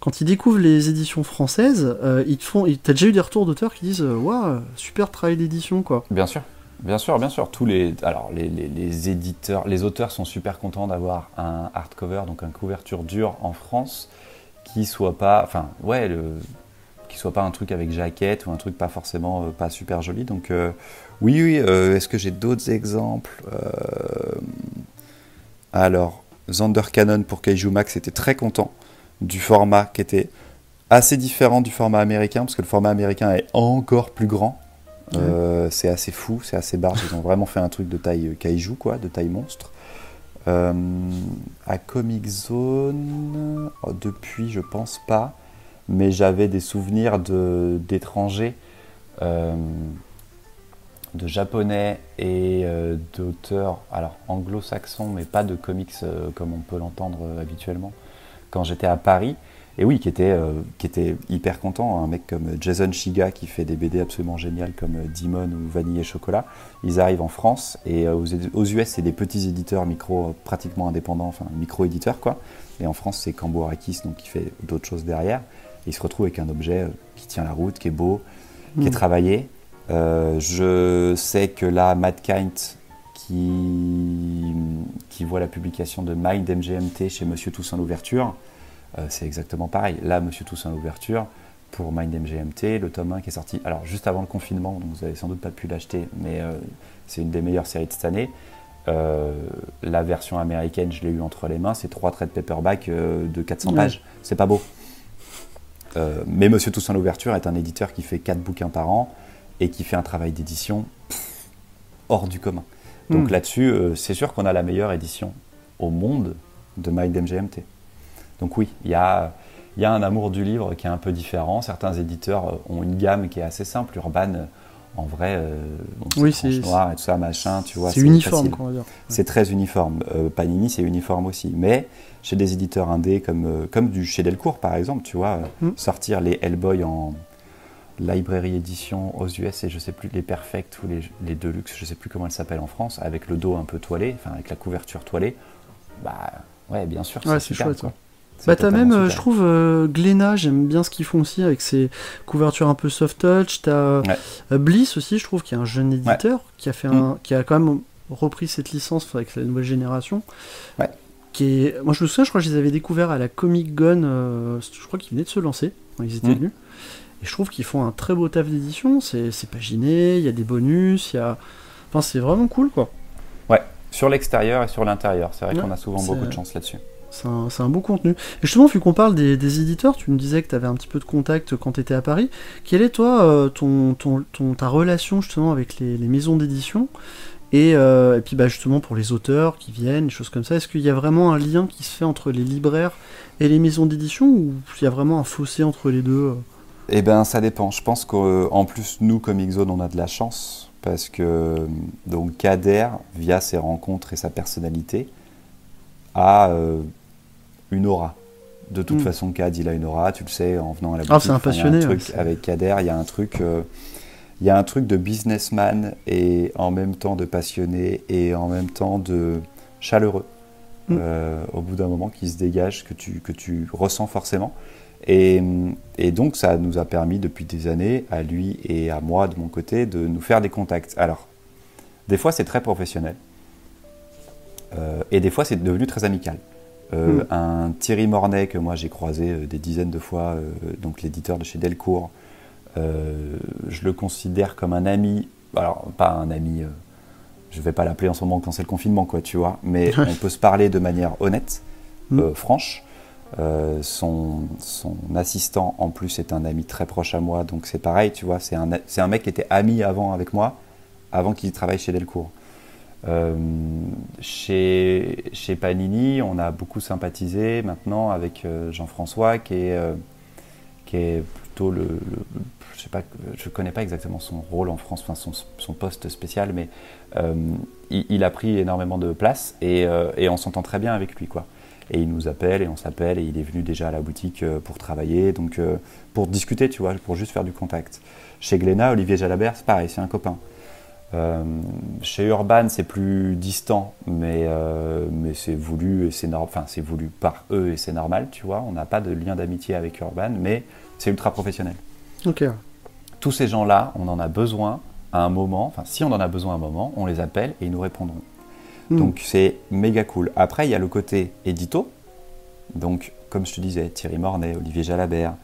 quand ils découvrent les éditions françaises, euh, ils te font, t'as déjà eu des retours d'auteurs qui disent, euh, waouh, super travail d'édition, quoi.
Bien sûr. Bien sûr, bien sûr. Tous les, alors les, les, éditeurs, les auteurs sont super contents d'avoir un hardcover, donc une couverture dure en France, qui soit pas, enfin, ouais, qui soit pas un truc avec jaquette ou un truc pas forcément euh, pas super joli. Donc euh, oui, oui. Est-ce que j'ai d'autres exemples Alors, Zander Cannon pour Kaiju Max était très content du format qui était assez différent du format américain parce que le format américain est encore plus grand. c'est assez fou, c'est assez barge. Ils ont vraiment fait un truc de taille kaiju, quoi, de taille monstre. à Comic Zone, oh, depuis, je pense pas mais j'avais des souvenirs d'étrangers, euh, de japonais et euh, d'auteurs, alors anglo-saxons, mais pas de comics euh, comme on peut l'entendre habituellement, quand j'étais à Paris. Et oui, qui était, qui était hyper content, un mec comme Jason Shiga qui fait des BD absolument géniales comme Demon ou Vanille et Chocolat. Ils arrivent en France et aux, aux US, c'est des petits éditeurs micro pratiquement indépendants, enfin micro-éditeurs quoi. Et en France, c'est Cambo Arakis, donc qui fait d'autres choses derrière il se retrouve avec un objet euh, qui tient la route, qui est beau, qui est mm. travaillé. Euh, je sais que là, Matt Kind, qui, qui voit la publication de Mind MGMT chez Monsieur Toussaint l'ouverture, euh, c'est exactement pareil. Là, Monsieur Toussaint l'ouverture, pour Mind MGMT, le tome 1 qui est sorti, alors juste avant le confinement, donc vous avez sans doute pas pu l'acheter, mais c'est une des meilleures séries de cette année. la version américaine, je l'ai eu entre les mains, c'est trois traits de paperback de 400 pages. C'est pas beau. Euh, mais Monsieur Toussaint l'ouverture est un éditeur qui fait 4 bouquins par an et qui fait un travail d'édition hors du commun. Donc hmm. là-dessus, euh, c'est sûr qu'on a la meilleure édition au monde de Mind MGMT. Donc oui, il y a, y a un amour du livre qui est un peu différent. Certains éditeurs euh, ont une gamme qui est assez simple. Urban, en vrai,
oui, c'est
noir et tout ça, machin, tu vois.
C'est uniforme, on va dire.
C'est très uniforme. Panini, c'est uniforme aussi. Mais chez des éditeurs indés comme, euh, comme du, chez Delcourt par exemple, tu vois, mm. sortir les Hellboy en librairie édition aux US et je sais plus les Perfect ou les, les Deluxe, je sais plus comment elles s'appellent en France, avec le dos un peu toilé, enfin avec la couverture toilée, bah ouais, bien sûr,
c'est super. Chouette, Bah t'as même, euh, je trouve, euh, j'aime bien ce qu'ils font aussi avec ses couvertures un peu soft touch. T'as euh, Bliss aussi, je trouve, qui est un jeune éditeur qui a fait un, mm. qui a quand même repris cette licence avec la nouvelle génération.
Ouais.
Moi, je me souviens, je crois que je les avais découverts à la Comic Gun. Euh, je crois qu'ils venaient de se lancer. ils étaient mm. venus. Et je trouve qu'ils font un très beau taf d'édition. C'est paginé, il y a des bonus, il y a. Enfin, c'est vraiment cool, quoi.
Ouais, sur l'extérieur et sur l'intérieur. C'est vrai qu'on a souvent beaucoup de chance là-dessus.
C'est un, beau contenu. Et justement, vu qu'on parle des, éditeurs, tu me disais que tu avais un petit peu de contact quand tu étais à Paris. Quelle est, toi, euh, ton, ton, ta relation justement avec les, les maisons d'édition? Euh, et, puis bah, justement pour les auteurs qui viennent, des choses comme ça, est-ce qu'il y a vraiment un lien qui se fait entre les libraires et les maisons d'édition ou il y a vraiment un fossé entre les deux euh?
Eh bien ça dépend. Je pense qu'en plus nous comme Xzone on a de la chance parce que donc Kader via ses rencontres et sa personnalité a euh, une aura. De toute hmm. façon, Kad, il a une aura, tu le sais, en venant à la
boutique. Ah, c'est un passionné.
avec Kader, il y a un truc il y a un truc de businessman et en même temps de passionné et en même temps de chaleureux mm. euh, au bout d'un moment qui se dégage, que tu, que tu ressens forcément. Et, et, donc ça nous a permis depuis des années, à lui et à moi de mon côté, de nous faire des contacts. Alors, des fois c'est très professionnel euh, et des fois c'est devenu très amical. Euh, mm. Un Thierry Mornay que moi j'ai croisé des dizaines de fois, donc l'éditeur de chez Delcourt, euh, je le considère comme un ami, alors pas un ami, euh, je vais pas l'appeler en ce moment quand c'est le confinement, quoi, tu vois, mais on peut se parler de manière honnête, mm. Euh, son, assistant en plus est un ami très proche à moi, donc c'est pareil, tu vois, c'est un, mec qui était ami avant avec moi, avant qu'il travaille chez Delcourt. chez, chez, Panini, on a beaucoup sympathisé maintenant avec Jean-François qui est, plutôt le, je sais pas, je connais pas exactement son rôle en France, enfin son, poste spécial, mais euh, il, a pris énormément de place euh, et, on s'entend très bien avec lui, quoi. Et il nous appelle et on s'appelle et il est venu déjà à la boutique euh, pour travailler, donc pour discuter, tu vois, pour juste faire du contact. Chez Glénat, Olivier Jalabert, c'est pareil, c'est un copain. chez Urban, c'est plus distant, mais, mais c'est voulu et c'est enfin c'est voulu par eux et c'est normal, tu vois. On n'a pas de lien d'amitié avec Urban, mais c'est ultra professionnel.
Ok
tous ces gens-là, on en a besoin à un moment, enfin si on en a besoin à un moment, on les appelle et ils nous répondront. Hmm. Donc c'est méga cool. Après, il y a le côté édito. Donc, comme je te disais, Thierry Mornay, Olivier Jalabert,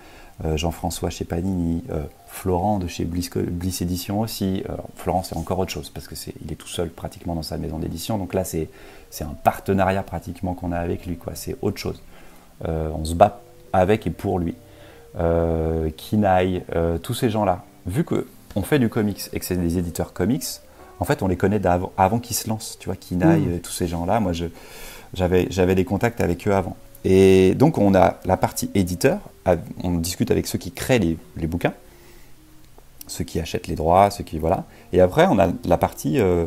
euh, Jean-François chez Panini, euh, Florent de chez Bliss, Bliss Édition aussi. Florent, c'est encore autre chose parce que est, il est tout seul pratiquement dans sa maison d'édition. Donc là, c'est, un partenariat pratiquement qu'on a avec lui. C'est autre chose. Euh, on se bat avec et pour lui. Kinaï, tous ces gens-là. Vu qu'on fait du comics et que c'est des éditeurs comics, en fait, on les connaît avant, avant qu'ils se lancent. Tu vois, Kinaï, mmh. tous ces gens-là. Moi, je, j'avais, j'avais des contacts avec eux avant. Et donc, on a la partie éditeur. On discute avec ceux qui créent les, bouquins, ceux qui achètent les droits, ceux qui. Voilà. Et après, on a la partie euh,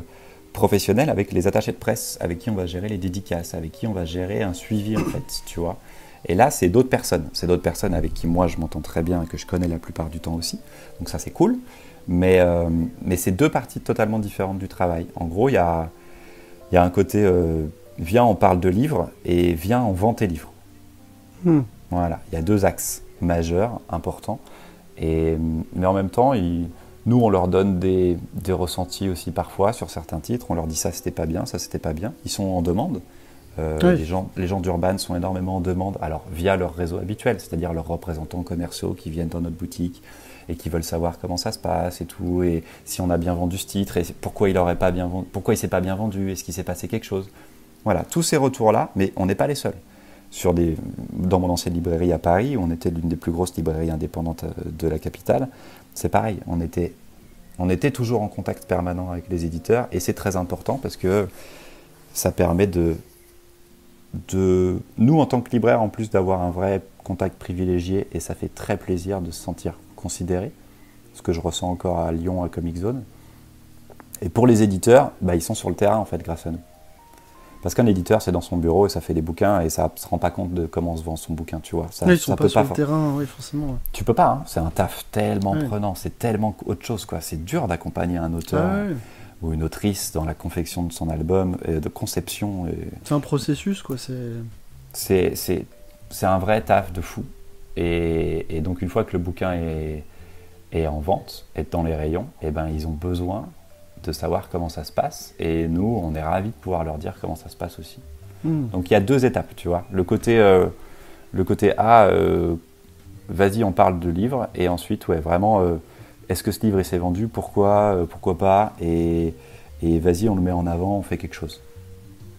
professionnelle avec les attachés de presse, avec qui on va gérer les dédicaces, avec qui on va gérer un suivi, en fait, tu vois. Et là, c'est d'autres personnes. C'est d'autres personnes avec qui moi, je m'entends très bien et que je connais la plupart du temps aussi. Donc, ça, c'est cool. Mais, euh, mais c'est deux parties totalement différentes du travail. En gros, il y a, y a un côté. Euh, viens, on parle de livres, et viens, on vend tes livres. Hmm. Voilà, il y a deux axes majeurs, importants. Et, mais en même temps, nous, on leur donne des, ressentis aussi parfois sur certains titres. On leur dit ça, c'était pas bien, ça, c'était pas bien. Ils sont en demande. Euh, les gens, les gens d'Urban sont énormément en demande, alors via leur réseau habituel, c'est-à-dire leurs représentants commerciaux qui viennent dans notre boutique et qui veulent savoir comment ça se passe et tout, et si on a bien vendu ce titre, et pourquoi il aurait pas bien vendu, pourquoi il s'est pas bien vendu, est-ce qu'il s'est passé quelque chose. Voilà, tous ces retours-là, mais on n'est pas les seuls. Dans mon ancienne librairie à Paris, où on était l'une des plus grosses librairies indépendantes euh, de la capitale, c'est pareil, on était, on était toujours en contact permanent avec les éditeurs, et c'est très important parce que ça permet de, de, nous en tant que libraire, en plus d'avoir un vrai contact privilégié, et ça fait très plaisir de se sentir considéré, ce que je ressens encore à Lyon, à Comic Zone. Et pour les éditeurs, bah, ils sont sur le terrain en fait grâce à nous. Parce qu'un éditeur, c'est dans son bureau et ça fait des bouquins et ça ne se rend pas compte de comment se vend son bouquin, tu vois. Ça,
ils sont pas sur le terrain, oui, forcément.
Tu peux pas, hein. c'est un taf tellement prenant, c'est tellement autre chose, quoi. C'est dur d'accompagner un auteur ah ou une autrice dans la confection de son album, et de conception.
C'est un processus, quoi.
C'est un vrai taf de fou. Et, et, donc, une fois que le bouquin est, est en vente, est dans les rayons, et eh ben, ils ont besoin de savoir comment ça se passe. Et nous, on est ravis de pouvoir leur dire comment ça se passe aussi. Hmm. Donc il y a deux étapes, tu vois. Le côté, euh, le côté A, euh, vas-y, on parle de livre. Et ensuite, ouais, vraiment, euh, est-ce que ce livre s'est vendu? Pourquoi? Pourquoi pas? Et, et vas-y, on le met en avant, on fait quelque chose.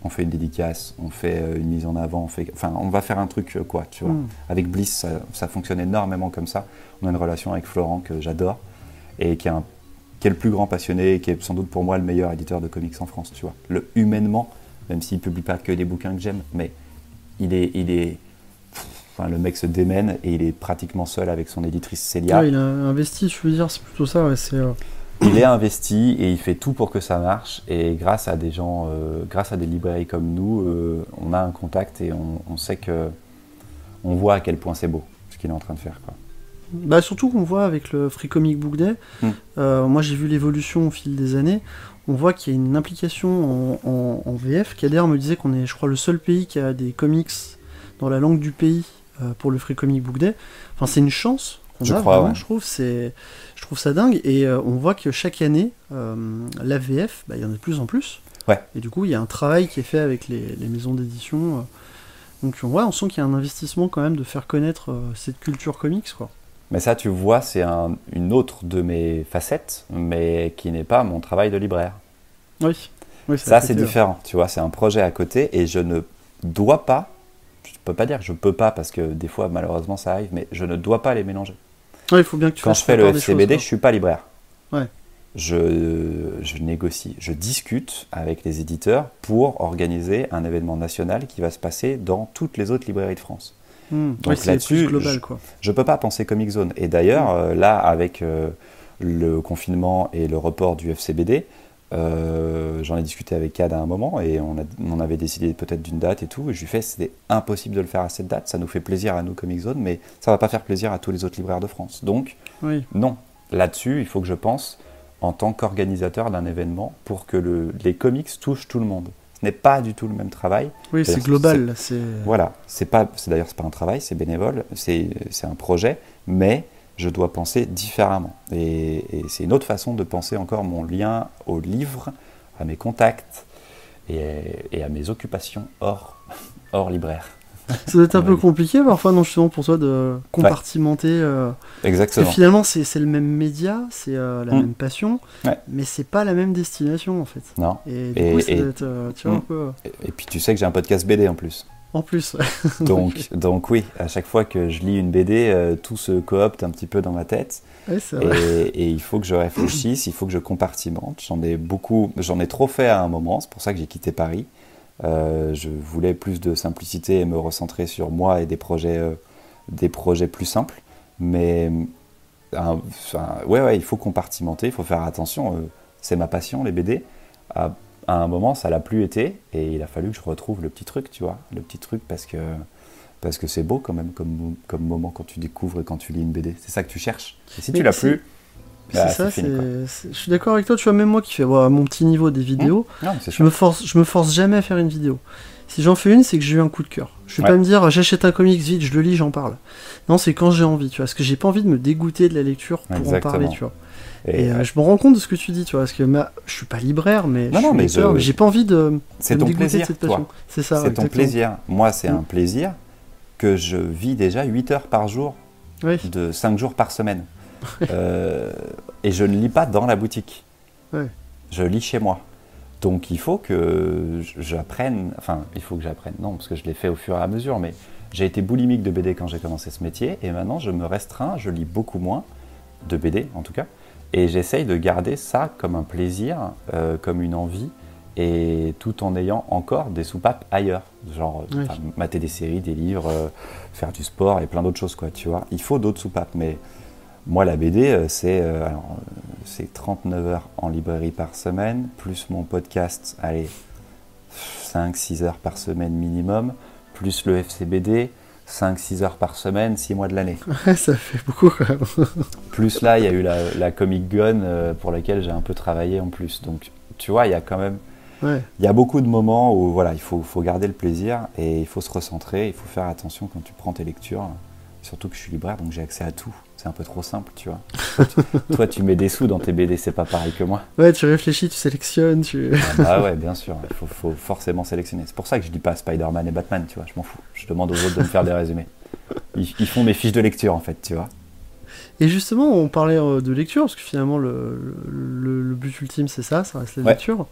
On fait une dédicace, on fait une mise en avant, on fait, enfin, on va faire un truc, quoi, tu vois. Hmm. Avec Bliss, ça, ça fonctionne énormément comme ça. On a une relation avec Florent que j'adore et qui est un qui est le plus grand passionné et qui est sans doute pour moi le meilleur éditeur de comics en France, tu vois. Le humainement, même s'il ne publie pas que des bouquins que j'aime, mais il est, il est, enfin, le mec se démène et il est pratiquement seul avec son éditrice Célia.
il a investi, je veux dire, c'est plutôt ça, ouais, c'est. Euh,
il est investi et il fait tout pour que ça marche. Et grâce à des gens, euh, grâce à des librairies comme nous, euh, on a un contact et on, on sait que on voit à quel point c'est beau ce qu'il est en train de faire. Quoi.
Bah, surtout qu'on voit avec le Free Comic Book Day, hmm. euh, moi j'ai vu l'évolution au fil des années, on voit qu'il y a une implication en, VF, qui d'ailleurs me disait qu'on est, je crois, le seul pays qui a des comics dans la langue du pays pour le Free Comic Book Day. Enfin, c'est une chance qu'on a, vraiment, je trouve, c'est, trouve ça dingue, et euh, on voit que chaque année, la VF, bah, il y en a de plus en plus.
Ouais.
Et du coup, il y a un travail qui est fait avec les, les maisons d'édition. donc, ouais, on sent qu'il y a un investissement quand même de faire connaître cette culture comics, quoi.
Mais ça, tu vois, c'est une autre de mes facettes, mais qui n'est pas mon travail de libraire.
Oui.
ça, c'est différent. Tu vois, c'est un projet à côté et je ne dois pas, je ne peux pas dire que je ne peux pas parce que des fois, malheureusement, ça arrive, mais je ne dois pas les mélanger.
Il faut bien que tu
Quand je fais le FCBD, je ne suis pas libraire.
Ouais.
Je, je, négocie, je discute avec les éditeurs pour organiser un événement national qui va se passer dans toutes les autres librairies de France.
Hmm. Donc là-dessus,
je ne peux pas penser Comic Zone. Et d'ailleurs, hmm. euh, là, avec euh, le confinement et le report du FCBD, euh, j'en ai discuté avec Cad à un moment et on, on avait décidé peut-être d'une date et tout. Et je lui ai fait, c'était impossible de le faire à cette date. Ça nous fait plaisir à nous, Comic Zone, mais ça va pas faire plaisir à tous les autres libraires de France. Donc, non. Là-dessus, il faut que je pense en tant qu'organisateur d'un événement pour que le, les comics touchent tout le monde. Ce n'est pas du tout le même travail.
Oui, c'est global.
Voilà, c'est pas, d'ailleurs c'est pas un travail, c'est bénévole, c'est un projet, mais je dois penser différemment. Et, c'est une autre façon de penser encore mon lien au livre, à mes contacts et, à mes occupations hors, hors libraire.
Ça doit être un peu compliqué parfois, non, justement, pour toi de compartimenter. Euh,
Exactement.
Parce que finalement, c'est le même média, c'est euh, la mm. même passion, mais c'est pas la même destination en fait.
Non.
Et du coup, ça doit être, euh, tu vois, un peu.
Et, puis tu sais que j'ai un podcast BD en plus.
En plus.
donc, donc oui, à chaque fois que je lis une BD, tout se coopte un petit peu dans ma tête.
Ouais,
et, et, il faut que je réfléchisse, il faut que je compartimente. J'en ai beaucoup, j'en ai trop fait à un moment, c'est pour ça que j'ai quitté Paris. Euh, je voulais plus de simplicité et me recentrer sur moi et des projets, euh, des projets plus simples. Mais ouais, ouais, il faut compartimenter, il faut faire attention. Euh, c'est ma passion, les BD. À, un moment, ça l'a plus été et il a fallu que je retrouve le petit truc, tu vois. Le petit truc parce que parce que c'est beau quand même comme, comme moment quand tu découvres et quand tu lis une BD. C'est ça que tu cherches. Et si tu l'as plus,
bah, c'est ça, je suis d'accord avec toi, tu vois, même moi qui fais mon petit niveau des vidéos, mmh. je, me force, je me force jamais à faire une vidéo. Si j'en fais une, c'est que j'ai eu un coup de cœur. Je vais pas me dire j'achète un comics vite, je le lis, j'en parle. Non, c'est quand j'ai envie, tu vois, parce que j'ai pas envie de me dégoûter de la lecture pour en parler, tu vois. Et, euh, je me rends compte de ce que tu dis, tu vois, parce que je suis pas libraire, mais je suis lecteur, mais j'ai pas envie de,
de me dégoûter de cette passion.
C'est ça.
C'est ton plaisir. Moi, c'est un mmh. plaisir que je vis déjà 8 heures par jour, de 5 jours par semaine. Euh, et je ne lis pas dans la boutique. Je lis chez moi. Donc il faut que j'apprenne, enfin il faut que j'apprenne, non, parce que je l'ai fait au fur et à mesure, mais j'ai été boulimique de BD quand j'ai commencé ce métier, et maintenant je me restreins, je lis beaucoup moins, de BD en tout cas, et j'essaye de garder ça comme un plaisir, euh, comme une envie, et tout en ayant encore des soupapes ailleurs, genre mater des séries, des livres, euh, faire du sport et plein d'autres choses, quoi, tu vois. Il faut d'autres soupapes, mais moi, la BD, euh, euh, c'est 39 heures en librairie par semaine, plus mon podcast, allez, 5-6 heures par semaine minimum, plus le FCBD, 5-6 heures par semaine, 6 mois de l'année.
ça fait beaucoup quand même.
plus là, il y a eu la, Comic Gun euh, pour laquelle j'ai un peu travaillé en plus. Donc, tu vois, il y a quand même. Il y a beaucoup de moments où voilà, il faut, faut garder le plaisir et il faut se recentrer, il faut faire attention quand tu prends tes lectures. Surtout que je suis libraire, donc j'ai accès à tout. C'est un peu trop simple, tu vois. toi, tu, mets des sous dans tes BD, c'est pas pareil que moi.
Ouais, tu réfléchis, tu sélectionnes, tu...
ah bah ouais, bien sûr, il faut, forcément sélectionner. C'est pour ça que je dis pas Spider-Man et Batman, tu vois, je m'en fous. Je demande aux autres de me faire des résumés. Ils, font mes fiches de lecture, en fait, tu vois.
Et justement, on parlait euh, de lecture, parce que finalement, le, le, but ultime, c'est ça, ça reste la lecture.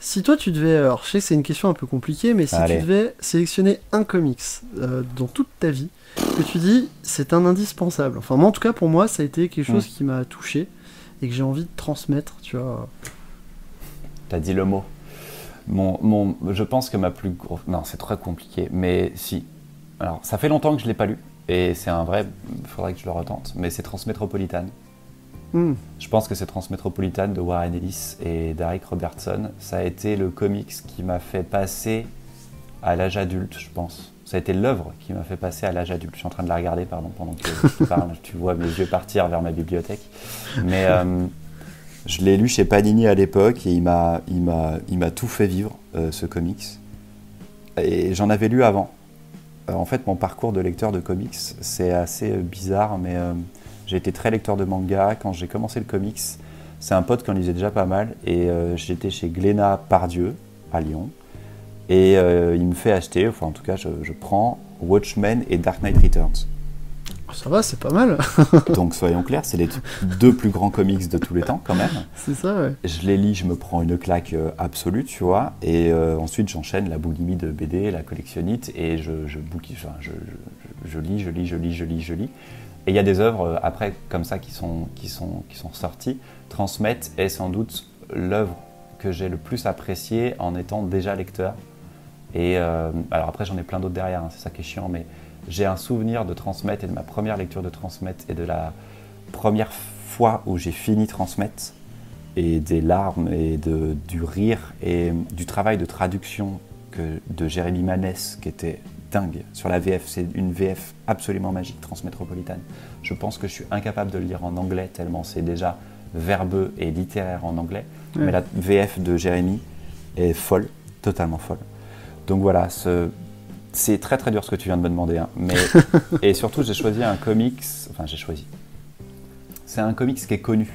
Si toi, tu devais... Alors, je sais que c'est une question un peu compliquée, mais si tu devais sélectionner un comics euh, dans toute ta vie, que tu dis, c'est un indispensable. Enfin, moi, en tout cas, pour moi, ça a été quelque chose mm. qui m'a touché et que j'ai envie de transmettre, tu vois.
T'as dit le mot. Mon, mon, je pense que ma plus grosse... Non, c'est très compliqué, mais si. Alors, ça fait longtemps que je ne l'ai pas lu, et c'est un vrai... Il faudrait que je le retente, mais c'est Transmétropolitan. Mm. Je pense que c'est Transmétropolitan de Warren Ellis et d'Eric Robertson. Ça a été le comics qui m'a fait passer à l'âge adulte, je pense ça a été l'œuvre qui m'a fait passer à l'âge adulte. Je suis en train de la regarder, pardon, pendant que tu parles. tu vois mes yeux partir vers ma bibliothèque. Mais euh, je l'ai lu chez Panini à l'époque et il m'a tout fait vivre, euh, ce comics. Et j'en avais lu avant. Euh, en fait, mon parcours de lecteur de comics, c'est assez bizarre, mais j'ai été très lecteur de manga. Quand j'ai commencé le comics, c'est un pote qui en lisait déjà pas mal. Et j'étais chez Glénat Pardieu, à Lyon. Et euh, il me fait acheter, enfin en tout cas je, prends Watchmen et Dark Knight Returns.
Ça va, c'est pas mal.
Donc soyons clairs, c'est les deux plus grands comics de tous les temps quand même.
C'est ça, ouais.
Je les lis, je me prends une claque euh, absolue, tu vois. Et euh, ensuite j'enchaîne la boulimie de BD, la collectionnite, et je, je, enfin, je, je, lis, je lis, je lis, je lis, je lis. Et il y a des œuvres après comme ça qui sont, qui sont, qui sont sorties. Transmettre est sans doute l'œuvre que j'ai le plus appréciée en étant déjà lecteur. Et euh, alors après, j'en ai plein d'autres derrière, hein, c'est ça qui est chiant, mais j'ai un souvenir de transmettre et de ma première lecture de transmettre et de la première fois où j'ai fini transmettre et des larmes et de, du rire et du travail de traduction que, de Jérémy Manès qui était dingue sur la VF. C'est une VF absolument magique, Transmétropolitane. Je pense que je suis incapable de le lire en anglais tellement c'est déjà verbeux et littéraire en anglais. Mais la VF de Jérémy est folle, totalement folle. Donc voilà, c'est très très dur ce que tu viens de me demander. Hein. mais, et surtout, j'ai choisi un comics. Enfin, j'ai choisi. c'est un comics qui est connu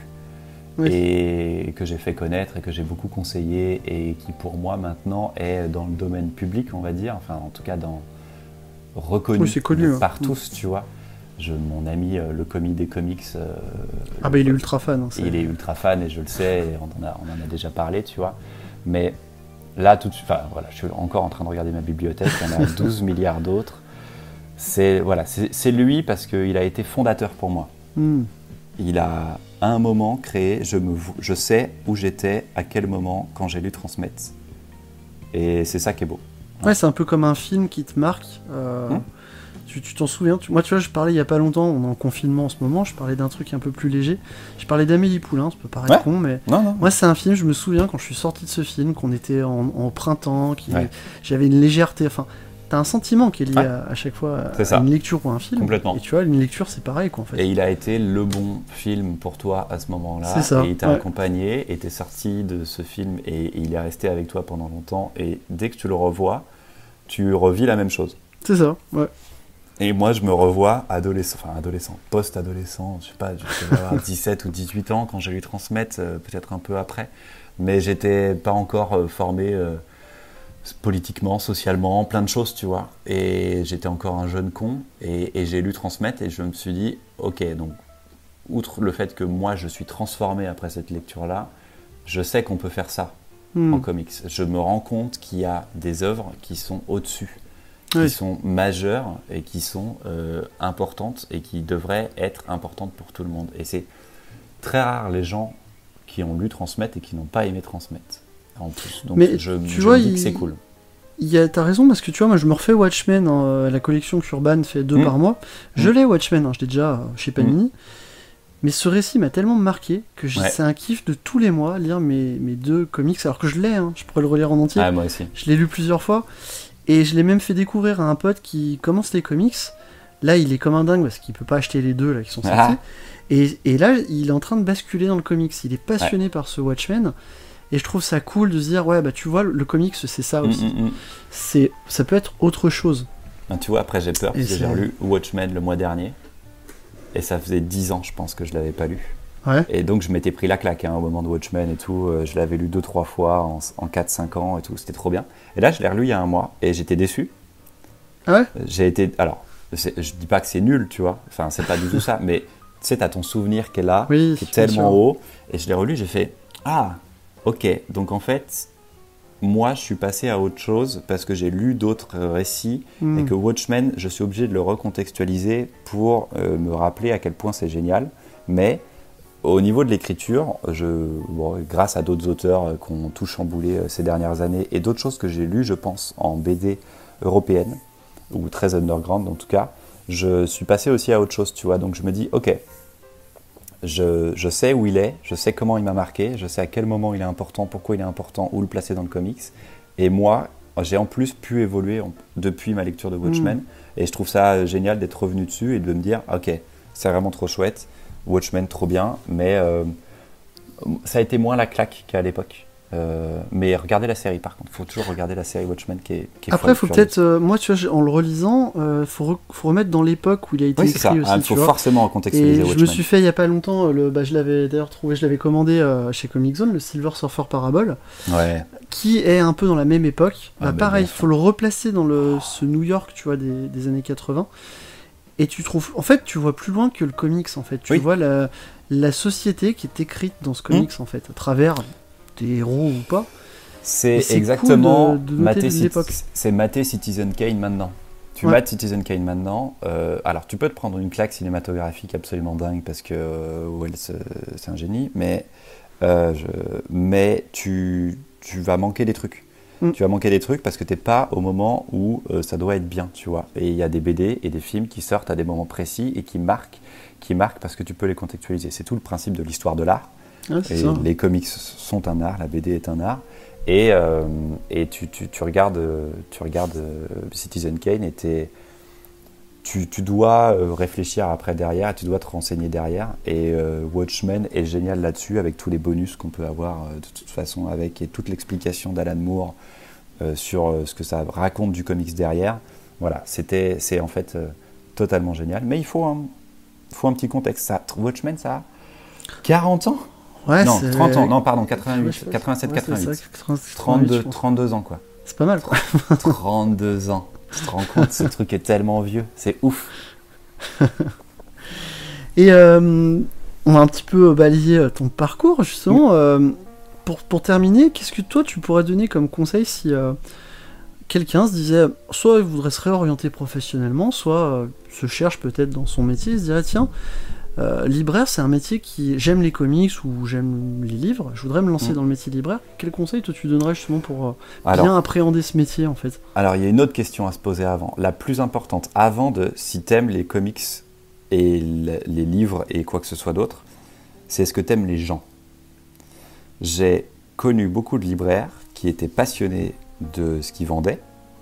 et que j'ai fait connaître et que j'ai beaucoup conseillé et qui pour moi maintenant est dans le domaine public, on va dire, enfin en tout cas dans reconnu
connu,
par tous, tu vois. Je, mon ami, euh, le commis des comics. Euh,
ah, bah il est ultra fan. Hein,
il est ultra fan et je le sais, et on, en a, on en a déjà parlé, tu vois. Mais là, tout de suite, enfin voilà, je suis encore en train de regarder ma bibliothèque, il y en a 12 milliards d'autres. C'est voilà, c'est lui parce qu'il a été fondateur pour moi. Hmm. Il a à un moment créé, je, me, je sais où j'étais, à quel moment, quand j'ai lu Transmettre. Et c'est ça qui est beau.
Ouais, c'est un peu comme un film qui te marque. Euh, hmm tu t'en souviens Moi, tu vois, je parlais il y a pas longtemps, on est en confinement en ce moment, je parlais d'un truc un peu plus léger. Je parlais d'Amélie Poulain, ça peut paraître con, mais moi, c'est un film, je me souviens quand je suis sorti de ce film, qu'on était en, printemps, j'avais une légèreté. Enfin, t'as un sentiment qui est lié à, chaque fois à, une lecture ou un film.
Complètement.
Et tu vois, une lecture, c'est pareil, quoi, en fait.
Et il a été le bon film pour toi à ce moment-là. C'est ça. Et il t'a accompagné, et t'es sorti de ce film, et, et il est resté avec toi pendant longtemps. Et dès que tu le revois, tu revis la même chose.
C'est ça, ouais.
Et moi, je me revois adolescent, enfin adolescent, post-adolescent, je sais pas, je vais avoir 17 ou 18 ans quand j'ai lui transmettre, euh, peut-être un peu après. Mais j'étais pas encore euh, formé euh, politiquement, socialement, plein de choses, tu vois. Et j'étais encore un jeune con. Et, j'ai lu transmettre et je me suis dit, ok, donc, outre le fait que moi, je suis transformé après cette lecture-là, je sais qu'on peut faire ça hmm. en comics. Je me rends compte qu'il y a des œuvres qui sont au-dessus qui sont majeures et qui sont euh, importantes et qui devraient être importantes pour tout le monde. Et c'est très rare les gens qui ont lu transmettre et qui n'ont pas aimé transmettre. En plus. Donc
Mais
je,
tu vois,
dis que c'est cool.
T'as raison parce que tu vois, moi je me refais Watchmen, hein, la collection qu'Urban fait deux hmm. par mois. Je hmm. l'ai Watchmen, hein, je l'ai déjà chez Panini. Mais ce récit m'a tellement marqué que c'est un kiff de tous les mois lire mes, mes deux comics, alors que je l'ai, hein, je pourrais le relire en entier.
Ah, moi aussi.
Je l'ai lu plusieurs fois. Et je l'ai même fait découvrir à un pote qui commence les comics. Là, il est comme un dingue parce qu'il peut pas acheter les deux là qui sont sortis. Ah. Et, et, là, il est en train de basculer dans le comics. Il est passionné par ce Watchmen. Et je trouve ça cool de se dire, ouais, bah tu vois, le comics, c'est ça mm, aussi. Mm, mm. C'est, ça peut être autre chose.
Ben, tu vois, après, j'ai peur parce que j'ai lu Watchmen le mois dernier. Et ça faisait 10 ans, je pense, que je l'avais pas lu. Et donc je m'étais pris la claque hein, au moment de Watchmen et tout. Euh, je l'avais lu deux trois fois en, en 4-5 ans et tout. C'était trop bien. Et là, je l'ai relu il y a un mois et j'étais déçu.
Ah ouais?
J'ai été. Alors, je dis pas que c'est nul, tu vois. Enfin, c'est pas du tout ça. Mais tu sais, t'as ton souvenir qui est là, qui est tellement haut. Et je l'ai relu, j'ai fait Ah, ok. Donc en fait, moi, je suis passé à autre chose parce que j'ai lu d'autres récits et hmm. que Watchmen, je suis obligé de le recontextualiser pour euh, me rappeler à quel point c'est génial. Mais au niveau de l'écriture, grâce à d'autres auteurs euh, qui ont tout chamboulé euh, ces dernières années et d'autres choses que j'ai lues, je pense, en BD européenne, ou très underground en tout cas, je suis passé aussi à autre chose, tu vois. Donc je me dis, ok, je, sais où il est, je sais comment il m'a marqué, je sais à quel moment il est important, pourquoi il est important, où le placer dans le comics. Et moi, j'ai en plus pu évoluer depuis ma lecture de Watchmen. Mm. Et je trouve ça euh, génial d'être revenu dessus et de me dire, ok, c'est vraiment trop chouette. Watchmen trop bien, mais euh, ça a été moins la claque qu'à l'époque. Euh, mais regardez la série par contre, il faut toujours regarder la série Watchmen qui est. Qui
Après, il faut peut-être, euh, moi tu vois, en le relisant, il faut, remettre dans l'époque où il a été écrit aussi.
Il faut forcément contextualiser
Et Je me suis fait il y a pas longtemps, le, bah, je l'avais d'ailleurs trouvé, je l'avais commandé chez Comic Zone, le Silver Surfer Parable,
ouais.
qui est un peu dans la même époque. Ah, bah, bah, pareil, il faut le replacer dans le, ce New York, tu vois, des, des années 80 et tu trouves en fait tu vois plus loin que le comics en fait tu vois la, la, société qui est écrite dans ce comics en fait à travers des héros ou pas
c'est exactement c'est mater Citizen Kane maintenant tu mates Citizen Kane maintenant euh, alors tu peux te prendre une claque cinématographique absolument dingue parce que euh, Wells euh, c'est un génie mais je, mais tu, tu vas manquer des trucs Mm. Tu vas manquer des trucs parce que tu n'es pas au moment où euh, ça doit être bien, tu vois. Et il y a des BD et des films qui sortent à des moments précis et qui marquent, qui marquent parce que tu peux les contextualiser. C'est tout le principe de l'histoire de l'art. Ah, les comics sont un art, la BD est un art. Et, euh, et tu, tu, tu, regardes, tu regardes euh, Citizen Kane et tu, tu, dois réfléchir après derrière, tu dois te renseigner derrière. Et Watchmen est génial là-dessus avec tous les bonus qu'on peut avoir de toute façon avec et toute l'explication d'Alan Moore euh, sur euh, ce que ça raconte du comics derrière. Voilà, c'était, c'est en fait euh, totalement génial. Mais il faut un, faut un petit contexte. Ça, Watchmen, ça, 40 ans?
Ouais,
Non,
c'est-
30 ans, non, pardon, 88,
Ouais, je sais pas.
87,
Ouais, c'est
88.
ça, 88,
32,
je pense.
32 ans, quoi.
C'est pas mal, quoi.
32 ans. Tu te rends compte, ce truc est tellement vieux. C'est ouf.
Et euh, on a un petit peu balayé euh, ton parcours, justement. Euh, pour, pour terminer, qu'est-ce que toi, tu pourrais donner comme conseil si euh, quelqu'un se disait, soit il voudrait se réorienter professionnellement, soit euh, se cherche peut-être dans son métier, il se dirait, tiens, euh, libraire, c'est un métier qui... J'aime les comics ou j'aime les livres, je voudrais me lancer
Mm.
dans le métier de libraire. Quel conseil toi tu donnerais justement pour euh,
Alors,
bien appréhender ce métier, en fait?
Alors, il y a une autre question à se poser avant. La plus importante, avant de si t'aimes les comics et le- les livres et quoi que ce soit d'autre, c'est est-ce que t'aimes les gens? J'ai connu beaucoup de libraires qui étaient passionnés de ce qu'ils vendaient.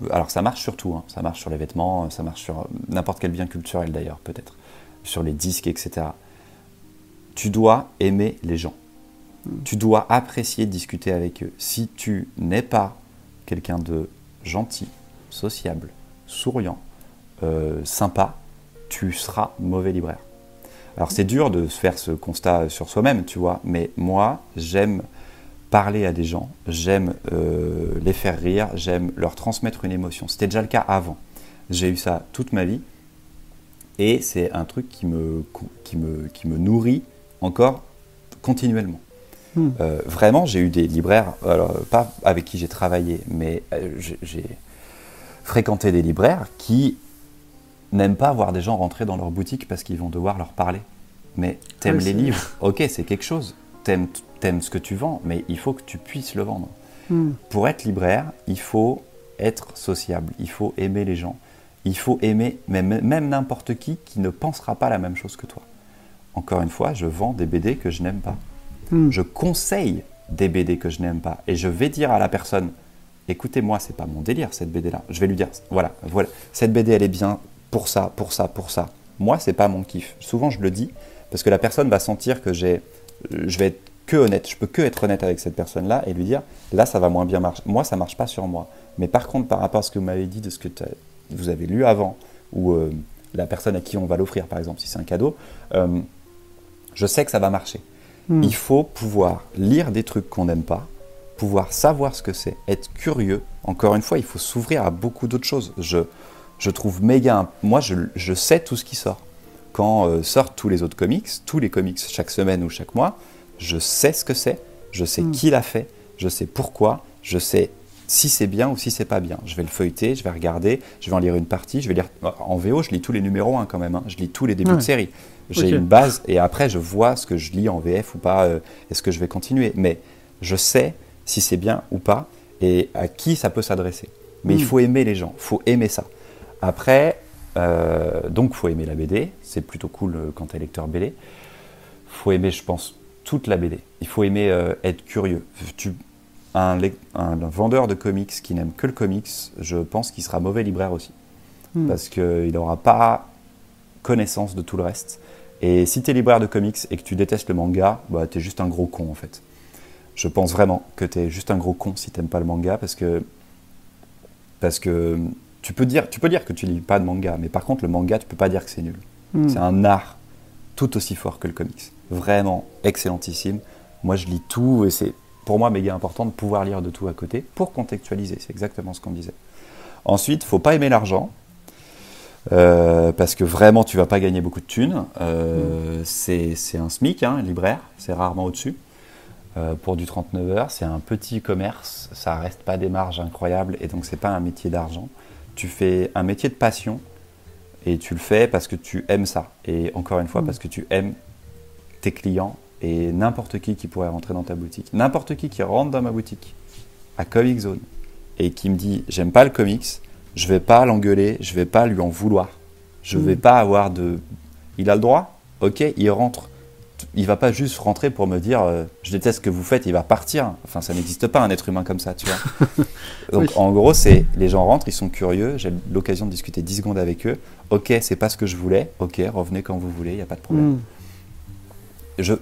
Alors, ça marche sur tout. hein. Ça marche sur les vêtements, ça marche sur n'importe quel bien culturel d'ailleurs, peut-être. Sur les disques, etc. Tu dois aimer les gens. Tu dois apprécier de discuter avec eux. Si tu n'es pas quelqu'un de gentil, sociable, souriant, euh, sympa, tu seras mauvais libraire. Alors c'est dur de se faire ce constat sur soi-même, tu vois, mais moi j'aime parler à des gens, j'aime euh, les faire rire, j'aime leur transmettre une émotion. C'était déjà le cas avant. J'ai eu ça toute ma vie et c'est un truc qui me, qui me, qui me nourrit encore continuellement.
Hmm.
Euh, vraiment, j'ai eu des libraires, alors, pas avec qui j'ai travaillé, mais euh, j'ai- fréquenté des libraires qui n'aiment pas voir des gens rentrer dans leur boutique parce qu'ils vont devoir leur parler. Mais t'aimes
Ouais,
les livres, ok, c'est quelque chose. T'aimes t'aimes ce que tu vends, mais il faut que tu puisses le vendre.
Hmm.
Pour être libraire, il faut être sociable, il faut aimer les gens, il faut aimer même, même n'importe qui qui ne pensera pas la même chose que toi. Encore une fois, je vends des BD que je n'aime pas.
Hmm.
Je conseille des BD que je n'aime pas et je vais dire à la personne écoutez-moi, c'est pas mon délire cette BD là. Je vais lui dire voilà, voilà, cette BD elle est bien pour ça, pour ça, pour ça. Moi, c'est pas mon kiff. Souvent je le dis parce que la personne va sentir que j'ai je vais être que honnête, je peux que être honnête avec cette personne là et lui dire là ça va moins bien marcher. Moi, ça marche pas sur moi. Mais par contre par rapport à ce que vous m'avez dit de ce que t'as- vous avez lu avant ou euh, la personne à qui on va l'offrir par exemple si c'est un cadeau, euh, je sais que ça va marcher.
Hmm.
Il faut pouvoir lire des trucs qu'on n'aime pas, pouvoir savoir ce que c'est, être curieux. Encore une fois, il faut s'ouvrir à beaucoup d'autres choses. Je, je trouve méga. Moi, je, je sais tout ce qui sort. Quand euh, sortent tous les autres comics, tous les comics chaque semaine ou chaque mois, je sais ce que c'est, je sais
Mm.
qui l'a fait, je sais pourquoi, je sais si c'est bien ou si c'est pas bien. Je vais le feuilleter, je vais regarder, je vais en lire une partie, je vais lire. En VO, je lis tous les numéros 1 quand même, hein. je lis tous les débuts
Ouais.
de série. J'ai une base et après je vois ce que je lis en VF ou pas, euh, est-ce que je vais continuer. Mais je sais si c'est bien ou pas et à qui ça peut s'adresser. Mais il
Mm.
faut aimer les gens, il faut aimer ça. Après, euh, donc faut aimer la BD, c'est plutôt cool euh, quand tu es lecteur BD. faut aimer, je pense, toute la BD. Il faut aimer euh, être curieux. Tu, un, vendeur de comics qui n'aime que le comics, je pense qu'il sera mauvais libraire aussi
Hmm.
parce qu'il n'aura pas connaissance de tout le reste. Et si tu es libraire de comics et que tu détestes le manga, bah, tu es juste un gros con en fait. Je pense vraiment que tu es juste un gros con si tu pas le manga parce que, parce que tu, peux dire, tu peux dire que tu lis pas de manga, mais par contre le manga, tu peux pas dire que c'est nul.
Hmm.
C'est un art tout aussi fort que le comics. Vraiment excellentissime. Moi, je lis tout et c'est pour moi méga important de pouvoir lire de tout à côté pour contextualiser. C'est exactement ce qu'on disait. Ensuite, faut pas aimer l'argent. euh, parce que vraiment, tu vas pas gagner beaucoup de thunes. Euh, c'est c'est un SMIC, hein, libraire, c'est rarement au-dessus. Euh, pour du 39 heures, c'est un petit commerce, ça reste pas des marges incroyables et donc c'est pas un métier d'argent. Tu fais un métier de passion et tu le fais parce que tu aimes ça. Et encore une fois,
Mm.
parce que tu aimes tes clients et n'importe qui qui pourrait rentrer dans ta boutique. N'importe qui qui rentre dans ma boutique à Comic Zone et qui me dit j'aime pas le comics, je vais pas l'engueuler, je vais pas lui en vouloir. Je
Mm.
vais pas avoir de. Il a le droit Ok, il rentre. Il va pas juste rentrer pour me dire euh, je déteste ce que vous faites, il va partir. Enfin, ça n'existe pas un être humain comme ça, tu vois. Donc
Oui.
en gros, c'est les gens rentrent, ils sont curieux, j'ai l'occasion de discuter 10 secondes avec eux. Ok, c'est pas ce que je voulais. Ok, revenez quand vous voulez, il n'y a pas de problème.
Hmm.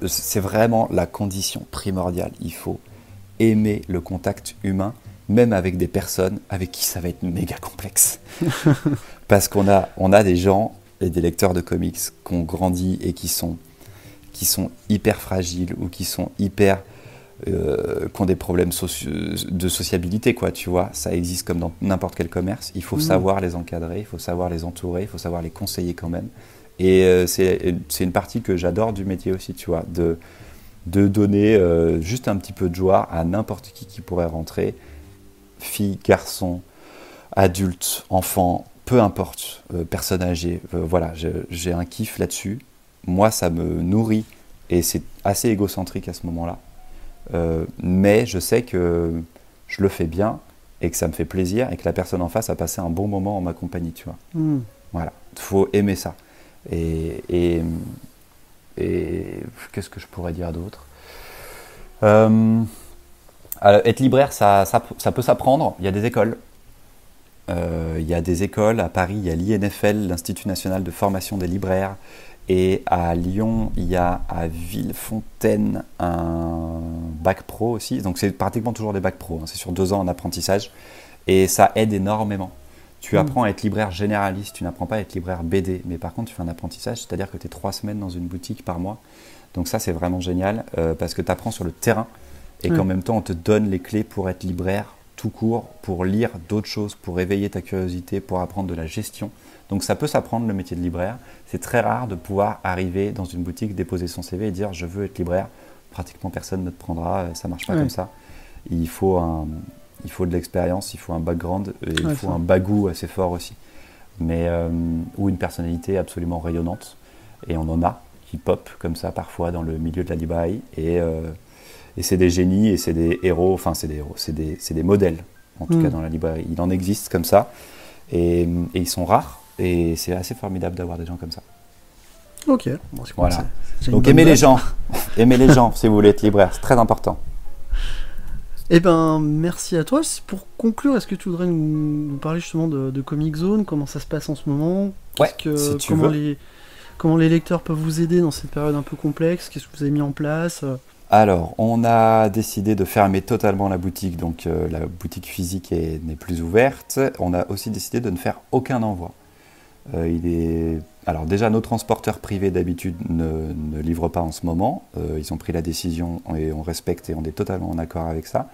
C'est vraiment la condition primordiale. Il faut aimer le contact humain, même avec des personnes avec qui ça va être méga complexe. Parce qu'on a, on a des gens et des lecteurs de comics qui ont grandi et qui sont, qui sont hyper fragiles ou qui sont hyper euh, qui ont des problèmes de sociabilité, quoi, tu vois. Ça existe comme dans n'importe quel commerce. Il faut mmh. savoir les encadrer, il faut savoir les entourer, il faut savoir les conseiller quand même. Et euh, c'est une partie que j'adore du métier aussi, tu vois, de, de donner euh, juste un petit peu de joie à n'importe qui qui pourrait rentrer, fille, garçon, adulte, enfant, peu importe, personne âgée. voilà, j'ai un kiff là-dessus. Moi, ça me nourrit et c'est assez égocentrique à ce moment-là. Euh, mais je sais que je le fais bien et que ça me fait plaisir et que la personne en face a passé un bon moment en ma compagnie, tu vois. Hmm. Voilà, il faut aimer ça. Et, qu'est-ce que je pourrais dire d'autre? Euh, Être libraire, ça, ça, peut s'apprendre. Il y a des écoles. Euh, il y a des écoles à Paris, il y a l'INFL, l'Institut national de formation des libraires. Et à Lyon, il y a à Villefontaine un bac pro aussi. Donc c'est pratiquement toujours des bacs pro. Hein. C'est sur deux ans en apprentissage. Et ça aide énormément. Tu hmm. apprends à être libraire généraliste, tu n'apprends pas à être libraire BD. Mais par contre, tu fais un apprentissage, c'est-à-dire que tu es trois semaines dans une boutique par mois. Donc ça, c'est vraiment génial euh, parce que tu apprends sur le terrain et qu'en même temps, on te donne les clés pour être libraire tout court, pour lire d'autres choses, pour éveiller ta curiosité, pour apprendre de la gestion. Donc ça peut s'apprendre le métier de libraire. C'est très rare de pouvoir arriver dans une boutique, déposer son CV et dire je veux être libraire. Pratiquement personne ne te prendra, ça marche pas comme ça. Il faut, un, il faut de l'expérience, il faut un background, et il faut un bagou assez fort aussi. Mais, euh, ou une personnalité absolument rayonnante. Et on en a qui pop comme ça parfois dans le milieu de la librairie. Et, euh, et c'est des génies et c'est des héros, enfin c'est des héros, c'est des, des, modèles en tout mm. cas dans la librairie. Il en existe comme ça. Et, et ils sont rares et c'est assez formidable d'avoir des gens comme ça.
Ok.
voilà. Donc aimez les gens. aimez les gens si vous voulez être libraire. C'est très important.
Eh ben, merci à toi. Pour conclure, est-ce que tu voudrais nous, parler justement de, Comic Zone Comment ça se passe en ce moment?
Ouais, que,
comment, Les, comment les lecteurs peuvent vous aider dans cette période un peu complexe? Qu'est-ce que vous avez mis en place?
Alors, on a décidé de fermer totalement la boutique, donc euh, la boutique physique n'est plus ouverte. On a aussi décidé de ne faire aucun envoi. Euh, il est... Alors déjà, nos transporteurs privés d'habitude ne, ne, livrent pas en ce moment. Euh, ils ont pris la décision et on respecte et on est totalement en accord avec ça.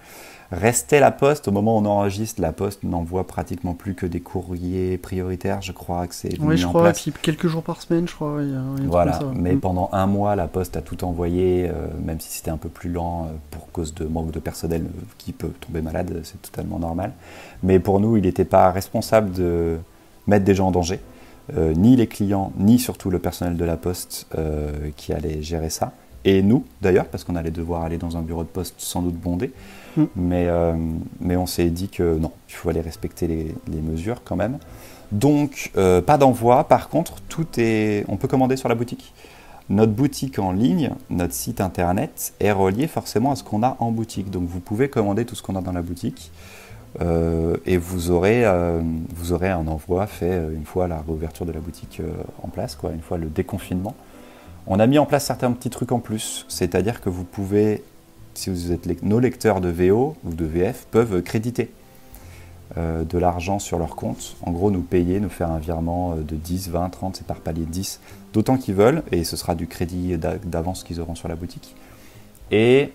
Restait la poste, au moment où on enregistre, la poste n'envoie pratiquement plus que des courriers prioritaires, je crois que c'est
Oui, je crois, puis quelques jours par semaine, je crois.
voilà, mais mm. pendant un mois, la poste a tout envoyé, euh, même si c'était un peu plus lent pour cause de manque de personnel qui peut tomber malade, c'est totalement normal. Mais pour nous, il n'était pas responsable de mettre des gens en danger. Euh, ni les clients, ni surtout le personnel de la poste euh, qui allait gérer ça. Et nous, d'ailleurs, parce qu'on allait devoir aller dans un bureau de poste sans doute bondé. Mm. Mais, euh, mais on s'est dit que non, il faut aller respecter les, les mesures quand même. Donc, pas d'envoi. Par contre, tout est, on peut commander sur la boutique. Notre boutique en ligne, notre site internet est relié forcément à ce qu'on a en boutique. Donc, vous pouvez commander tout ce qu'on a dans la boutique. Euh, et vous aurez, euh, vous aurez un envoi fait euh, une fois la réouverture de la boutique en place, quoi, une fois le déconfinement. On a mis en place certains petits trucs en plus, c'est-à-dire que vous pouvez, si vous êtes nos lecteurs de VO ou de VF, peuvent créditer de l'argent sur leur compte. En gros, nous payer, nous faire un virement de 10, 20, 30, c'est par palier de 10, d'autant qu'ils veulent, et ce sera du crédit d'avance qu'ils auront sur la boutique. Et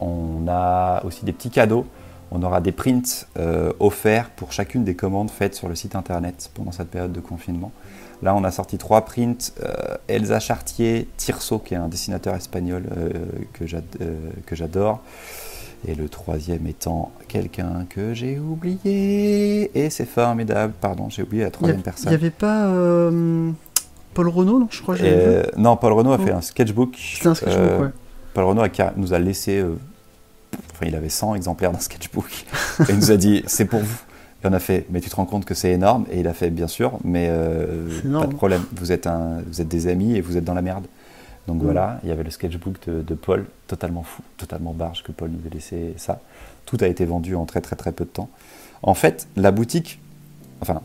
on a aussi des petits cadeaux on aura des prints euh, offerts pour chacune des commandes faites sur le site internet pendant cette période de confinement. Là, on a sorti trois prints. Euh, Elsa Chartier, Tirso, qui est un dessinateur espagnol euh, que j'adore. Et le troisième étant quelqu'un que j'ai oublié. Et c'est formidable. Pardon, j'ai oublié la troisième personne.
Il n'y avait pas Paul Renault, non Je crois
Non, Paul Renault a fait un sketchbook.
C'est un sketchbook, ouais.
Paul Renault nous a laissé Enfin, il avait 100 exemplaires d'un sketchbook. et il nous a dit, c'est pour vous. Et on a fait, mais tu te rends compte que c'est énorme Et il a fait, bien sûr, mais euh, pas de problème. Vous êtes, un, vous êtes des amis et vous êtes dans la merde. Donc mm. voilà, il y avait le sketchbook de, Paul, totalement fou, totalement barge que Paul nous ait laissé ça. Tout a été vendu en très très très peu de temps. En fait, la boutique, enfin,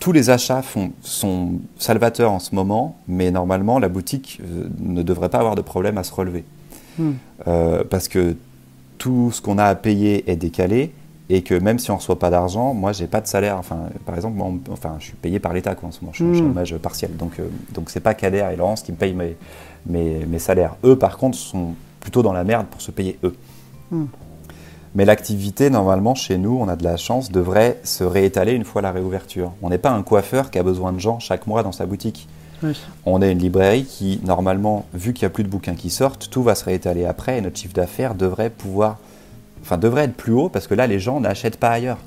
tous les achats font, sont salvateurs en ce moment, mais normalement, la boutique euh, ne devrait pas avoir de problème à se relever. Mm. Euh, parce que tout ce qu'on a à payer est décalé et que même si on reçoit pas d'argent, moi j'ai pas de salaire. Enfin, par exemple, enfin, je suis payé par l'État en ce moment, je suis en hmm. chômage partiel. Donc, ce donc c'est pas Kader et Laurence qui me payent mes, mes, mes, salaires. Eux, par contre, sont plutôt dans la merde pour se payer eux. Hmm. Mais l'activité, normalement, chez nous, on a de la chance, devrait se réétaler une fois la réouverture. On n'est pas un coiffeur qui a besoin de gens chaque mois dans sa boutique. On est une librairie qui, normalement, vu qu'il n'y a plus de bouquins qui sortent, tout va se réétaler après et notre chiffre d'affaires devrait pouvoir, enfin, devrait être plus haut parce que là, les gens n'achètent pas ailleurs.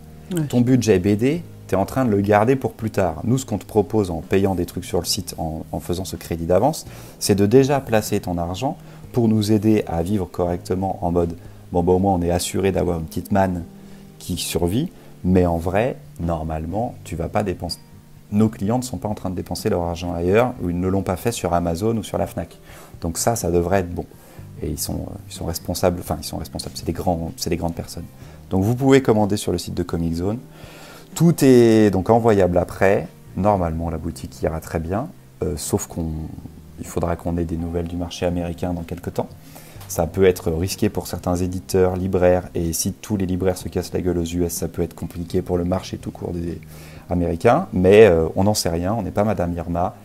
Ton budget BD, tu es en train de le garder pour plus tard. Nous, ce qu'on te propose en payant des trucs sur le site, en, faisant ce crédit d'avance, c'est de déjà placer ton argent pour nous aider à vivre correctement en mode bon, bah, au moins on est assuré d'avoir une petite manne qui survit, mais en vrai, normalement, tu vas pas dépenser nos clients ne sont pas en train de dépenser leur argent ailleurs ou ils ne l'ont pas fait sur Amazon ou sur la Fnac. Donc ça, ça devrait être bon. Et ils sont, sont responsables, enfin ils sont responsables, c'est des grandes personnes. Donc vous pouvez commander sur le site de Comic Zone. Tout est donc envoyable après. Normalement, la boutique ira très bien, euh, sauf qu'il faudra qu'on ait des nouvelles du marché américain dans quelques temps. Ça peut être risqué pour certains éditeurs, libraires, et si tous les libraires se cassent la gueule aux US, ça peut être compliqué pour le marché tout court des, américain, mais euh, on n'en sait rien, on n'est pas Madame Irma.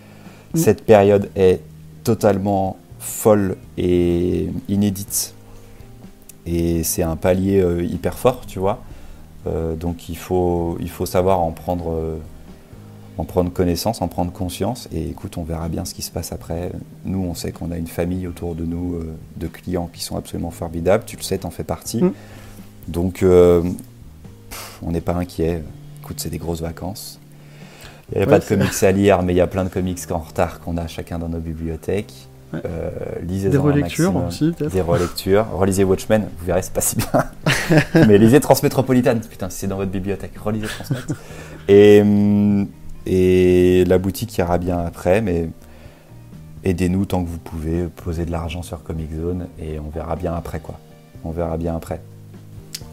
Mm. Cette période est totalement folle et inédite. Et c'est un palier euh, hyper fort, tu vois. Euh, donc il faut, il faut savoir en prendre, en prendre connaissance, en prendre conscience. Et écoute, on verra bien ce qui se passe après. Nous, on sait qu'on a une famille autour de nous de clients qui sont absolument formidables. Tu le sais, tu en fais partie. Mm. Donc on n'est pas inquiet écoute, c'est des grosses vacances. Il n'y a pas de comics à lire, mais il y a plein de comics en retard qu'on a chacun dans nos bibliothèques. Euh, lisez
des relectures aussi, peut-être.
Des relectures. Relisez Watchmen, vous verrez, c'est pas si bien. mais lisez Transmétropolitane, putain, si c'est dans votre bibliothèque, relisez Transmet. et, hum, et la boutique ira bien après, mais aidez-nous tant que vous pouvez, poser de l'argent sur Comic Zone et on verra bien après quoi. On verra bien après.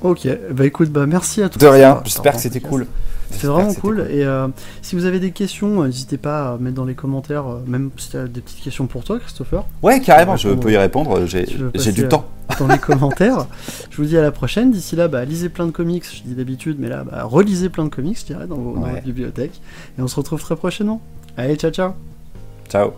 Ok, bah écoute, bah merci à tous.
De rien, j'espère que c'était cool.
C'était vraiment cool. Et euh, si vous avez des questions, euh, n'hésitez pas à mettre dans les commentaires, euh, même si tu as des petites questions pour toi, Christopher.
Ouais, carrément, je peux y répondre, j'ai du temps.
Dans les commentaires. je vous dis à la prochaine. D'ici là, bah, lisez plein de comics, je dis d'habitude, mais là, bah, relisez plein de comics, je dirais, dans, vos, dans votre bibliothèque. Et on se retrouve très prochainement. Allez, ciao, ciao.
Ciao.